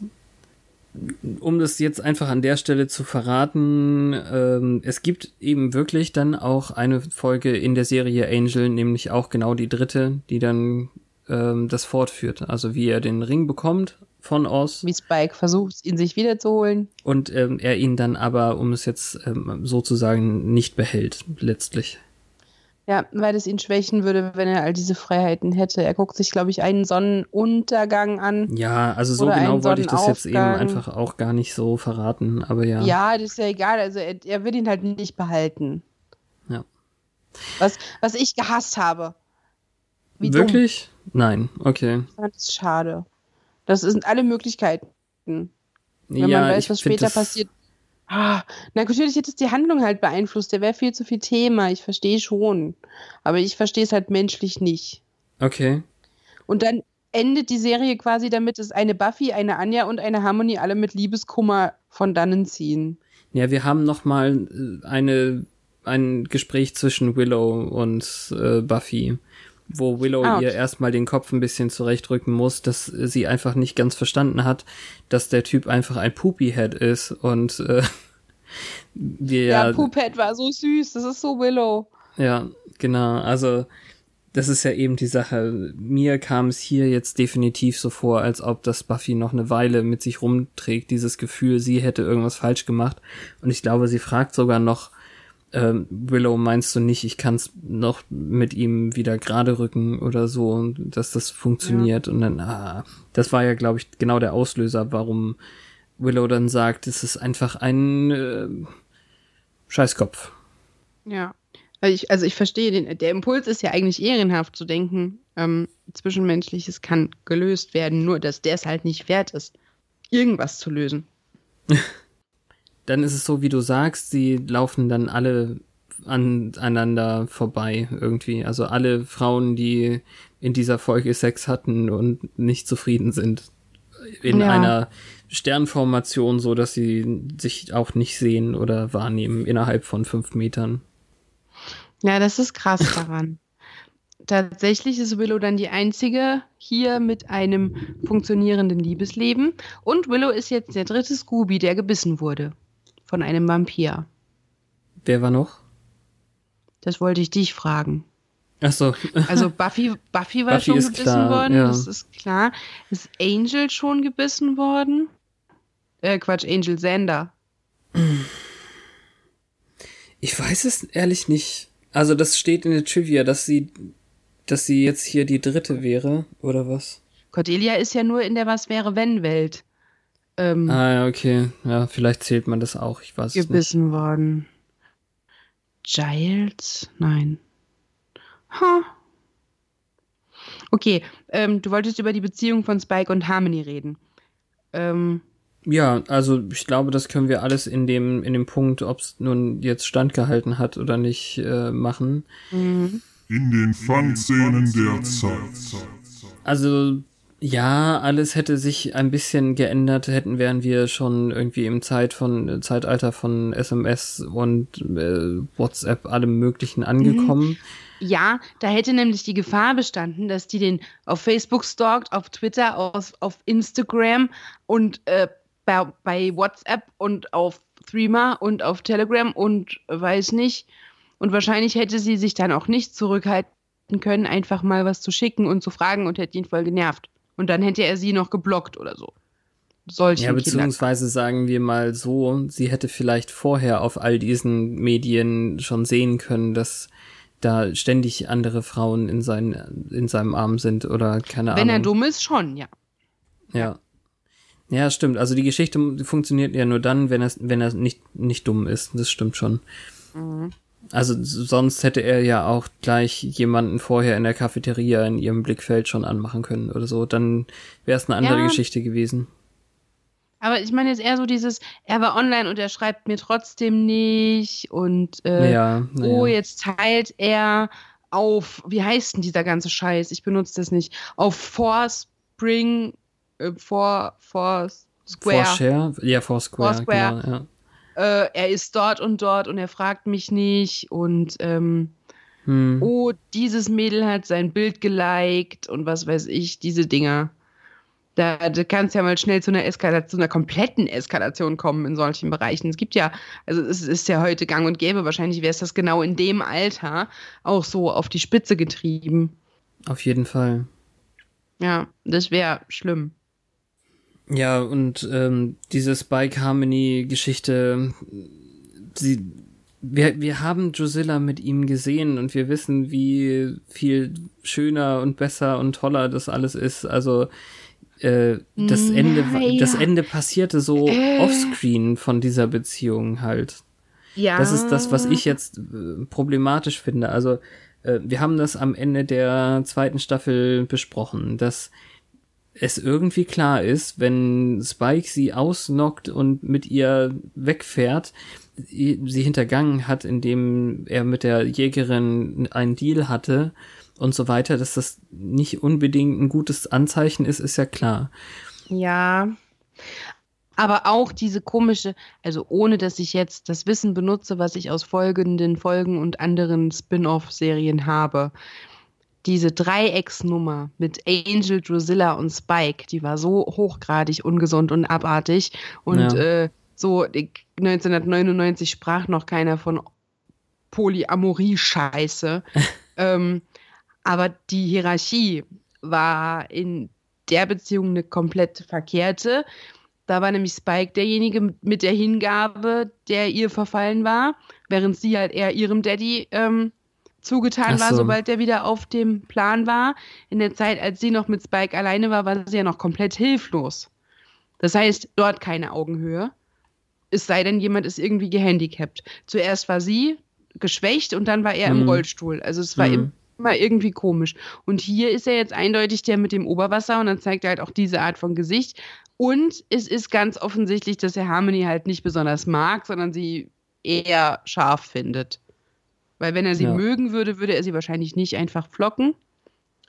Um das jetzt einfach an der Stelle zu verraten, ähm, es gibt eben wirklich dann auch eine Folge in der Serie Angel, nämlich auch genau die dritte, die dann ähm, das fortführt. Also wie er den Ring bekommt von Oz. Wie Spike versucht, ihn sich wiederzuholen. Und ähm, er ihn dann aber, um es jetzt ähm, sozusagen, nicht behält, letztlich. Ja, weil es ihn schwächen würde, wenn er all diese Freiheiten hätte. Er guckt sich, glaube ich, einen Sonnenuntergang an. Ja, also so genau wollte ich das jetzt eben einfach auch gar nicht so verraten, aber ja. Ja, das ist ja egal. Also er, er will ihn halt nicht behalten. Ja. Was, was ich gehasst habe. Wie Wirklich? Dumm. Nein, okay. Fand es schade. Das sind alle Möglichkeiten. Wenn ja, man weiß, was später passiert, Ah, na natürlich hätte es die Handlung halt beeinflusst. Der wäre viel zu viel Thema. Ich verstehe schon. Aber ich verstehe es halt menschlich nicht. Okay. Und dann endet die Serie quasi damit, dass eine Buffy, eine Anja und eine Harmony alle mit Liebeskummer von dannen ziehen. Ja, wir haben noch mal äh, eine ein Gespräch zwischen Willow und äh, Buffy, wo Willow ah, okay. ihr erstmal den Kopf ein bisschen zurechtrücken muss, dass sie einfach nicht ganz verstanden hat, dass der Typ einfach ein Poopyhead ist und äh, wir ja. Ja, Poophead war so süß, das ist so Willow. Ja, genau, also das ist ja eben die Sache. Mir kam es hier jetzt definitiv so vor, als ob das Buffy noch eine Weile mit sich rumträgt, dieses Gefühl, sie hätte irgendwas falsch gemacht. Und ich glaube, sie fragt sogar noch, ähm, Willow, meinst du nicht, ich kann es noch mit ihm wieder gerade rücken oder so, dass das funktioniert? Ja. Und dann, ah, das war ja, glaube ich, genau der Auslöser, warum Willow dann sagt, es ist einfach ein äh, Scheißkopf. Ja. Also ich, also ich verstehe den, der Impuls ist ja eigentlich ehrenhaft zu denken, ähm, Zwischenmenschliches kann gelöst werden, nur dass der es halt nicht wert ist, irgendwas zu lösen. dann ist es so, wie du sagst, sie laufen dann alle aneinander vorbei irgendwie. Also alle Frauen, die in dieser Folge Sex hatten und nicht zufrieden sind. in Ja. einer Sternformation, so dass sie sich auch nicht sehen oder wahrnehmen innerhalb von fünf Metern. Ja, das ist krass daran. Tatsächlich ist Willow dann die einzige hier mit einem funktionierenden Liebesleben. Und Willow ist jetzt der dritte Scooby, der gebissen wurde. Von einem Vampir. Wer war noch? Das wollte ich dich fragen. Ach so. Also Buffy, Buffy war Buffy schon gebissen klar, worden, ja. das ist klar. Ist Angel schon gebissen worden? Äh, Quatsch, Angel Xander. Ich weiß es ehrlich nicht. Also das steht in der Trivia, dass sie, dass sie jetzt hier die dritte wäre, oder was? Cordelia ist ja nur in der Was wäre wenn Welt ähm, Ah, ja, okay. Ja, vielleicht zählt man das auch. Ich weiß es nicht. gebissen worden. Giles? Nein. Ha. Okay, ähm, du wolltest über die Beziehung von Spike und Harmony reden. Ähm, Ja, also ich glaube, das können wir alles in dem, in dem Punkt, ob es nun jetzt standgehalten hat oder nicht, äh, machen. In den Fun-Szenen der Zeit. Also ja, alles hätte sich ein bisschen geändert, hätten wären wir schon irgendwie im Zeit von Zeitalter von SMS und äh, WhatsApp allem möglichen angekommen. ja, da hätte nämlich die Gefahr bestanden, dass die den auf Facebook stalkt, auf Twitter, auf, auf Instagram und äh, bei, bei WhatsApp und auf Threema und auf Telegram und äh, weiß nicht. Und wahrscheinlich hätte sie sich dann auch nicht zurückhalten können, einfach mal was zu schicken und zu fragen und hätte ihn voll genervt. Und dann hätte er sie noch geblockt oder so. Solche Ja, beziehungsweise sagen wir mal so, sie hätte vielleicht vorher auf all diesen Medien schon sehen können, dass da ständig andere Frauen in, seinen, in seinem Arm sind oder keine Wenn Ahnung. er dumm ist, schon, ja. Ja. Ja, stimmt. Also die Geschichte funktioniert ja nur dann, wenn er, wenn er nicht, nicht dumm ist. Das stimmt schon. Also sonst hätte er ja auch gleich jemanden vorher in der Cafeteria in ihrem Blickfeld schon anmachen können oder so. Dann wäre es eine andere Ja. Geschichte gewesen. Aber ich meine jetzt eher so dieses, er war online und er schreibt mir trotzdem nicht und äh, ja, naja. oh, jetzt teilt er auf, wie heißt denn dieser ganze Scheiß? Ich benutze das nicht. Auf Forspring, äh, For, For Square. Foursquare? Ja, Foursquare, Foursquare. genau, ja. Äh, er ist dort und dort und er fragt mich nicht und ähm, Hm. oh, dieses Mädel hat sein Bild geliked und was weiß ich, diese Dinger. Da, da kann es ja mal schnell zu einer Eskalation, zu einer kompletten Eskalation kommen in solchen Bereichen. Es gibt ja, also es ist ja heute gang und gäbe, wahrscheinlich wäre es das genau in dem Alter auch so auf die Spitze getrieben. Auf jeden Fall. Ja, das wäre schlimm. Ja, und ähm, diese Spike Harmony-Geschichte, sie, wir, wir haben Drusilla mit ihm gesehen und wir wissen, wie viel schöner und besser und toller das alles ist. Also äh, das Ende, wa- Naja. das Ende passierte so Äh. offscreen von dieser Beziehung halt. Ja. Das ist das, was ich jetzt äh, problematisch finde. Also, äh, wir haben das am Ende der zweiten Staffel besprochen, dass es irgendwie klar ist, wenn Spike sie ausnockt und mit ihr wegfährt, sie hintergangen hat, indem er mit der Jägerin einen Deal hatte und so weiter, dass das nicht unbedingt ein gutes Anzeichen ist, ist ja klar. Ja. Aber auch diese komische, also ohne dass ich jetzt das Wissen benutze, was ich aus folgenden Folgen und anderen Spin-off-Serien habe. Diese Dreiecksnummer mit Angel, Drusilla und Spike, die war so hochgradig ungesund und abartig. Und Ja. äh, so die- 1999 sprach noch keiner von Polyamorie-Scheiße. ähm, aber die Hierarchie war in der Beziehung eine komplett verkehrte. Da war nämlich Spike derjenige mit der Hingabe, der ihr verfallen war, während sie halt eher ihrem Daddy ähm, zugetan Ach war, so. sobald er wieder auf dem Plan war. In der Zeit, als sie noch mit Spike alleine war, war sie ja noch komplett hilflos. Das heißt, dort keine Augenhöhe. Es sei denn, jemand ist irgendwie gehandicapt. Zuerst war sie geschwächt und dann war er Mhm. im Rollstuhl. Also es war Mhm. immer irgendwie komisch. Und hier ist er jetzt eindeutig der mit dem Oberwasser und dann zeigt er halt auch diese Art von Gesicht. Und es ist ganz offensichtlich, dass er Harmony halt nicht besonders mag, sondern sie eher scharf findet. Weil wenn er sie Ja. mögen würde, würde er sie wahrscheinlich nicht einfach flocken.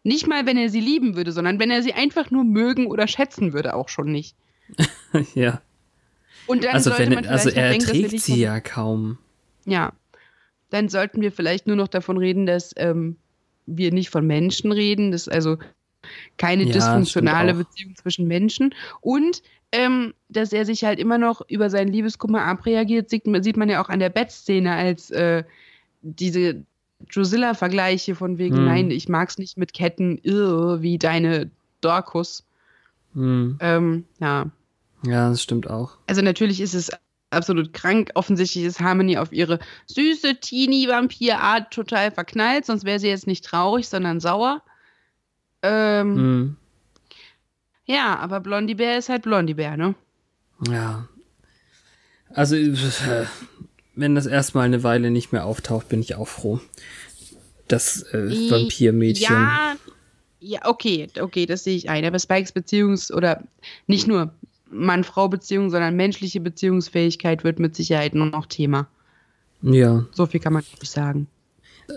Nicht mal, wenn er sie lieben würde, sondern wenn er sie einfach nur mögen oder schätzen würde, auch schon nicht. ja. Und dann Also, sollte wenn, man er- also er denken, trägt sie ja kaum. Ja. Dann sollten wir vielleicht nur noch davon reden, dass ähm, wir nicht von Menschen reden, dass also keine Ja, dysfunktionale. Beziehung zwischen Menschen und ähm, dass er sich halt immer noch über seinen Liebeskummer abreagiert, sieht, man- sieht man ja auch an der Bettszene als äh, diese Drusilla-Vergleiche von wegen, Hm. nein, ich mag's nicht mit Ketten, irr, wie deine Dorcus. Hm. Ähm, ja. Ja, das stimmt auch. Also natürlich ist es absolut krank. Offensichtlich ist Harmony auf ihre süße Teenie-Vampir-Art total verknallt, sonst wäre sie jetzt nicht traurig, sondern sauer. Ähm, Hm. Ja, aber Blondie Bär ist halt Blondie Bär, ne? Ja. Also, äh, wenn das erstmal eine Weile nicht mehr auftaucht, bin ich auch froh. Das äh, Vampirmädchen. Ja, ja, okay, okay, das sehe ich ein. Aber Spikes Beziehungs- oder nicht nur Mann-Frau-Beziehung, sondern menschliche Beziehungsfähigkeit wird mit Sicherheit nur noch Thema. Ja. So viel kann man nicht sagen.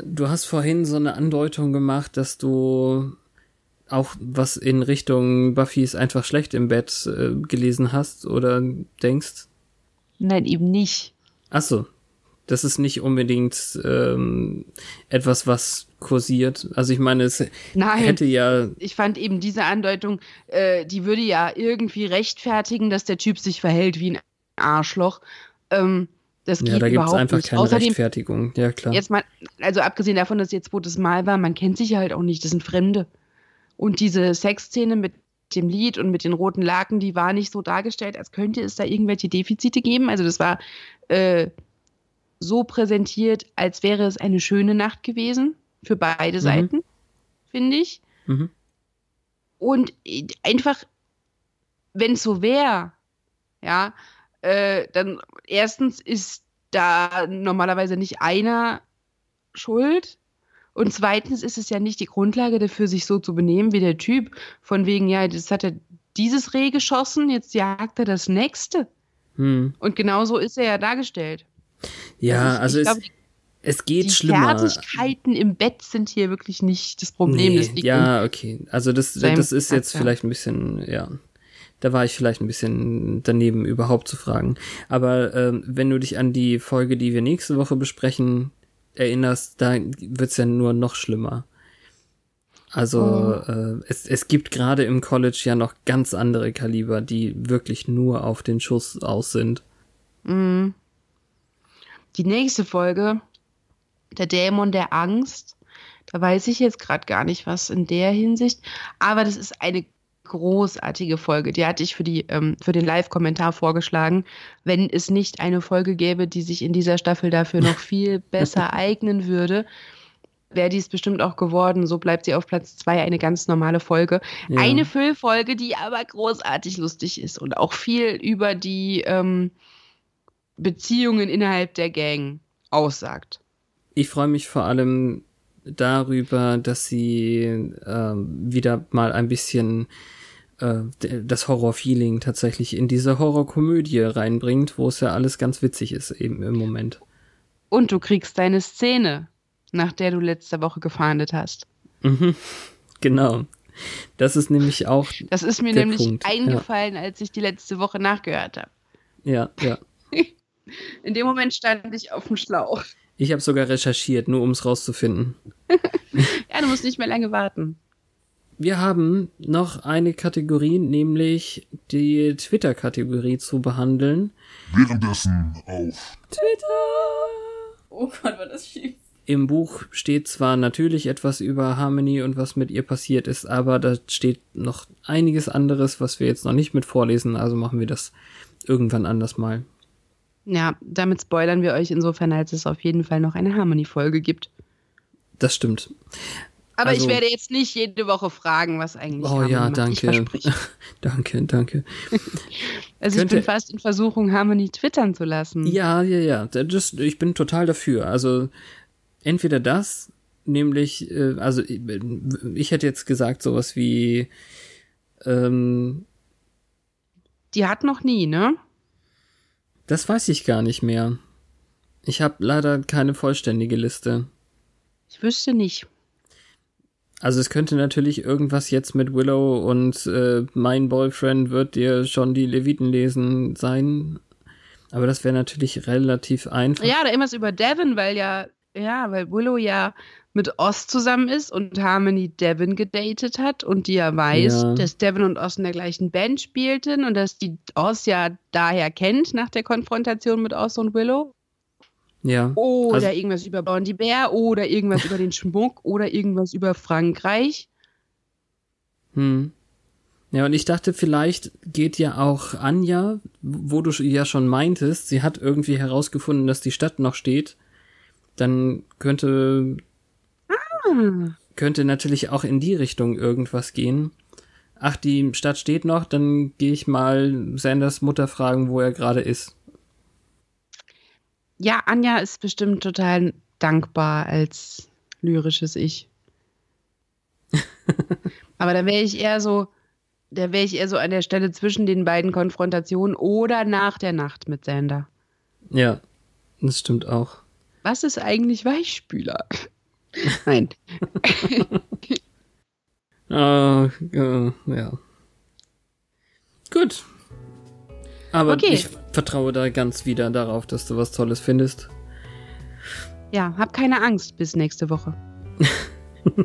Du hast vorhin so eine Andeutung gemacht, dass du auch was in Richtung Buffy ist einfach schlecht im Bett äh, gelesen hast oder denkst. Nein, eben nicht. Ach so. Das ist nicht unbedingt ähm, etwas, was kursiert. Also ich meine, es Nein. hätte ja ich fand eben diese Andeutung, äh, die würde ja irgendwie rechtfertigen, dass der Typ sich verhält wie ein Arschloch. Ähm, das geht Ja, da gibt es einfach nicht. keine Außerdem, Rechtfertigung. Ja, klar. jetzt mal, also abgesehen davon, dass es jetzt zweites Mal war, man kennt sich ja halt auch nicht, das sind Fremde. Und diese Sexszene mit dem Lied und mit den roten Laken, die war nicht so dargestellt, als könnte es da irgendwelche Defizite geben. Also das war äh, so präsentiert, als wäre es eine schöne Nacht gewesen für beide Mhm. Seiten, finde ich. Mhm. Und einfach, wenn es so wäre, ja, äh, dann erstens ist da normalerweise nicht einer schuld. Und zweitens ist es ja nicht die Grundlage dafür, sich so zu benehmen wie der Typ. Von wegen, ja, das hat er dieses Reh geschossen, jetzt jagt er das nächste. Hm. Und genau so ist er ja dargestellt. Ja, ich- also ich es, glaub, die- es geht Die schlimmer. Fertigkeiten im Bett sind hier wirklich nicht das Problem. Nee, das ja, okay. Also das, das ist jetzt Charakter. vielleicht ein bisschen, ja. Da war ich vielleicht ein bisschen daneben, überhaupt zu fragen. Aber ähm, wenn du dich an die Folge, die wir nächste Woche besprechen, erinnerst, da wird's ja nur noch schlimmer. Also Oh. äh, es, es gibt gerade im College ja noch ganz andere Kaliber, die wirklich nur auf den Schuss aus sind. Mhm. Die nächste Folge, der Dämon der Angst, da weiß ich jetzt gerade gar nicht, was in der Hinsicht, aber das ist eine großartige Folge. Die hatte ich für, die, ähm, für den Live-Kommentar vorgeschlagen. Wenn es nicht eine Folge gäbe, die sich in dieser Staffel dafür noch viel besser eignen würde, wäre dies bestimmt auch geworden. So bleibt sie auf Platz zwei eine ganz normale Folge. Ja. Eine Füllfolge, die aber großartig lustig ist und auch viel über die ähm, Beziehungen innerhalb der Gang aussagt. Ich freue mich vor allem darüber, dass sie ähm, wieder mal ein bisschen äh, das Horror-Feeling tatsächlich in diese Horrorkomödie reinbringt, wo es ja alles ganz witzig ist eben im Moment. Und du kriegst deine Szene, nach der du letzte Woche gefahndet hast. Mhm. Genau. Das ist nämlich auch, Das ist mir nämlich Punkt, ja. eingefallen, als ich die letzte Woche nachgehört habe. ja, ja. In dem Moment stand ich auf dem Schlauch. Ich habe sogar recherchiert, nur um es rauszufinden. Ja, du musst nicht mehr lange warten. Wir haben noch eine Kategorie, nämlich die Twitter-Kategorie zu behandeln. Währenddessen auf Oh Gott, war das schief. Im Buch steht zwar natürlich etwas über Harmony und was mit ihr passiert ist, aber da steht noch einiges anderes, was wir jetzt noch nicht mit vorlesen, also machen wir das irgendwann anders mal. Ja, damit spoilern wir euch insofern, als es auf jeden Fall noch eine Harmony-Folge gibt. Das stimmt. Aber Also- ich werde jetzt nicht jede Woche fragen, was eigentlich Oh Harmony ja, macht. Ich danke. danke, danke. Also ich Könnte- bin fast in Versuchung, Harmony twittern zu lassen. Ja, ja, ja. Das, ich bin total dafür. Also entweder das, nämlich, äh, also ich, ich hätte jetzt gesagt sowas wie, ähm, Die hat noch nie, ne? Das weiß ich gar nicht mehr. Ich habe leider keine vollständige Liste. Ich wüsste nicht. Also es könnte natürlich irgendwas jetzt mit Willow und äh, mein Boyfriend wird dir schon die Leviten lesen sein. Aber das wäre natürlich relativ einfach. Ja, da irgendwas über Devin, weil ja, ja, weil Willow ja mit Oz zusammen ist und Harmony Devin gedatet hat und die ja weiß, Ja. dass Devin und Oz in der gleichen Band spielten und dass die Oz ja daher kennt nach der Konfrontation mit Oz und Willow. Ja. Oder Also- irgendwas über Blondie Bär oder irgendwas über den Schmuck oder irgendwas über Frankreich. Hm. Ja, und ich dachte, vielleicht geht ja auch Anja, wo du ja schon meintest, sie hat irgendwie herausgefunden, dass die Stadt noch steht. Dann könnte, Ah, könnte natürlich auch in die Richtung irgendwas gehen. Ach, die Stadt steht noch, dann gehe ich mal Sanders Mutter fragen, wo er gerade ist. Ja, Anja ist bestimmt total dankbar als lyrisches Ich. Aber da wäre ich eher so, da wäre ich eher so an der Stelle zwischen den beiden Konfrontationen oder nach der Nacht mit Sander. Ja, das stimmt auch. Was ist eigentlich Weichspüler? Nein. Ah, äh, ja. Gut. Aber Okay. ich vertraue da ganz wieder darauf, dass du was Tolles findest. Ja, hab keine Angst bis nächste Woche.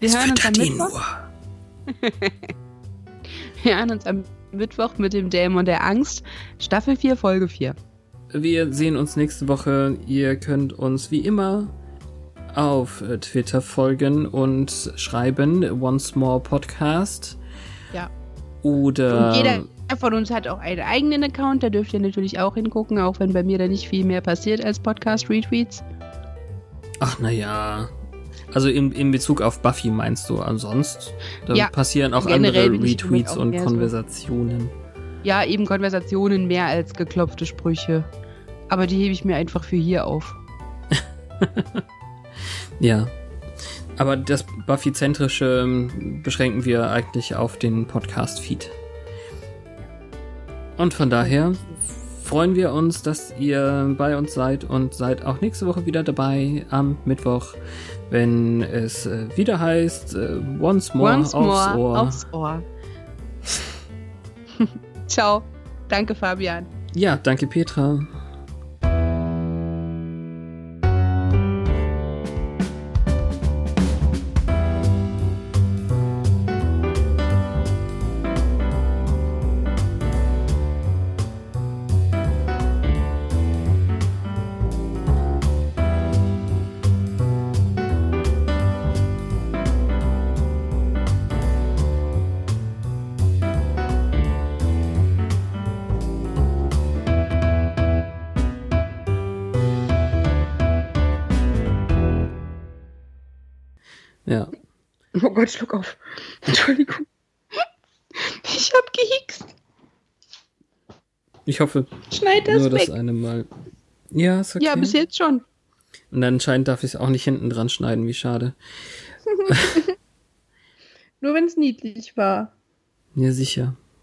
Wir hören uns am Mittwoch. Wir hören uns am Mittwoch mit dem Dämon der Angst, Staffel 4, Folge 4. Wir sehen uns nächste Woche. Ihr könnt uns wie immer auf Twitter folgen und schreiben Once More Podcast. Ja. Oder Und jeder von uns hat auch einen eigenen Account, da dürft ihr natürlich auch hingucken, auch wenn bei mir da nicht viel mehr passiert als Podcast-Retweets. ach naja. Also in, in Bezug auf Buffy meinst du, ansonst da Ja, passieren auch andere Retweets auch und mehr so. Konversationen. Ja, eben Konversationen mehr als geklopfte Sprüche. Aber die hebe ich mir einfach für hier auf. Ja. Aber das Buffy-zentrische ähm, beschränken wir eigentlich auf den Podcast-Feed. Und von daher freuen wir uns, dass ihr bei uns seid und seid auch nächste Woche wieder dabei am Mittwoch, wenn es äh, wieder heißt äh, Once More Once aufs more Ohr. aufs Ohr. Ciao. Danke, Fabian. Ja, danke Petra. Gott, schluck auf. Entschuldigung. Ich hab gehickst. Ich hoffe Schneid das nur weg. das eine Mal. Ja, ist okay. Ja, bis jetzt schon. Und anscheinend darf ich es auch nicht hinten dran schneiden, wie schade. Nur wenn es niedlich war. Ja, sicher.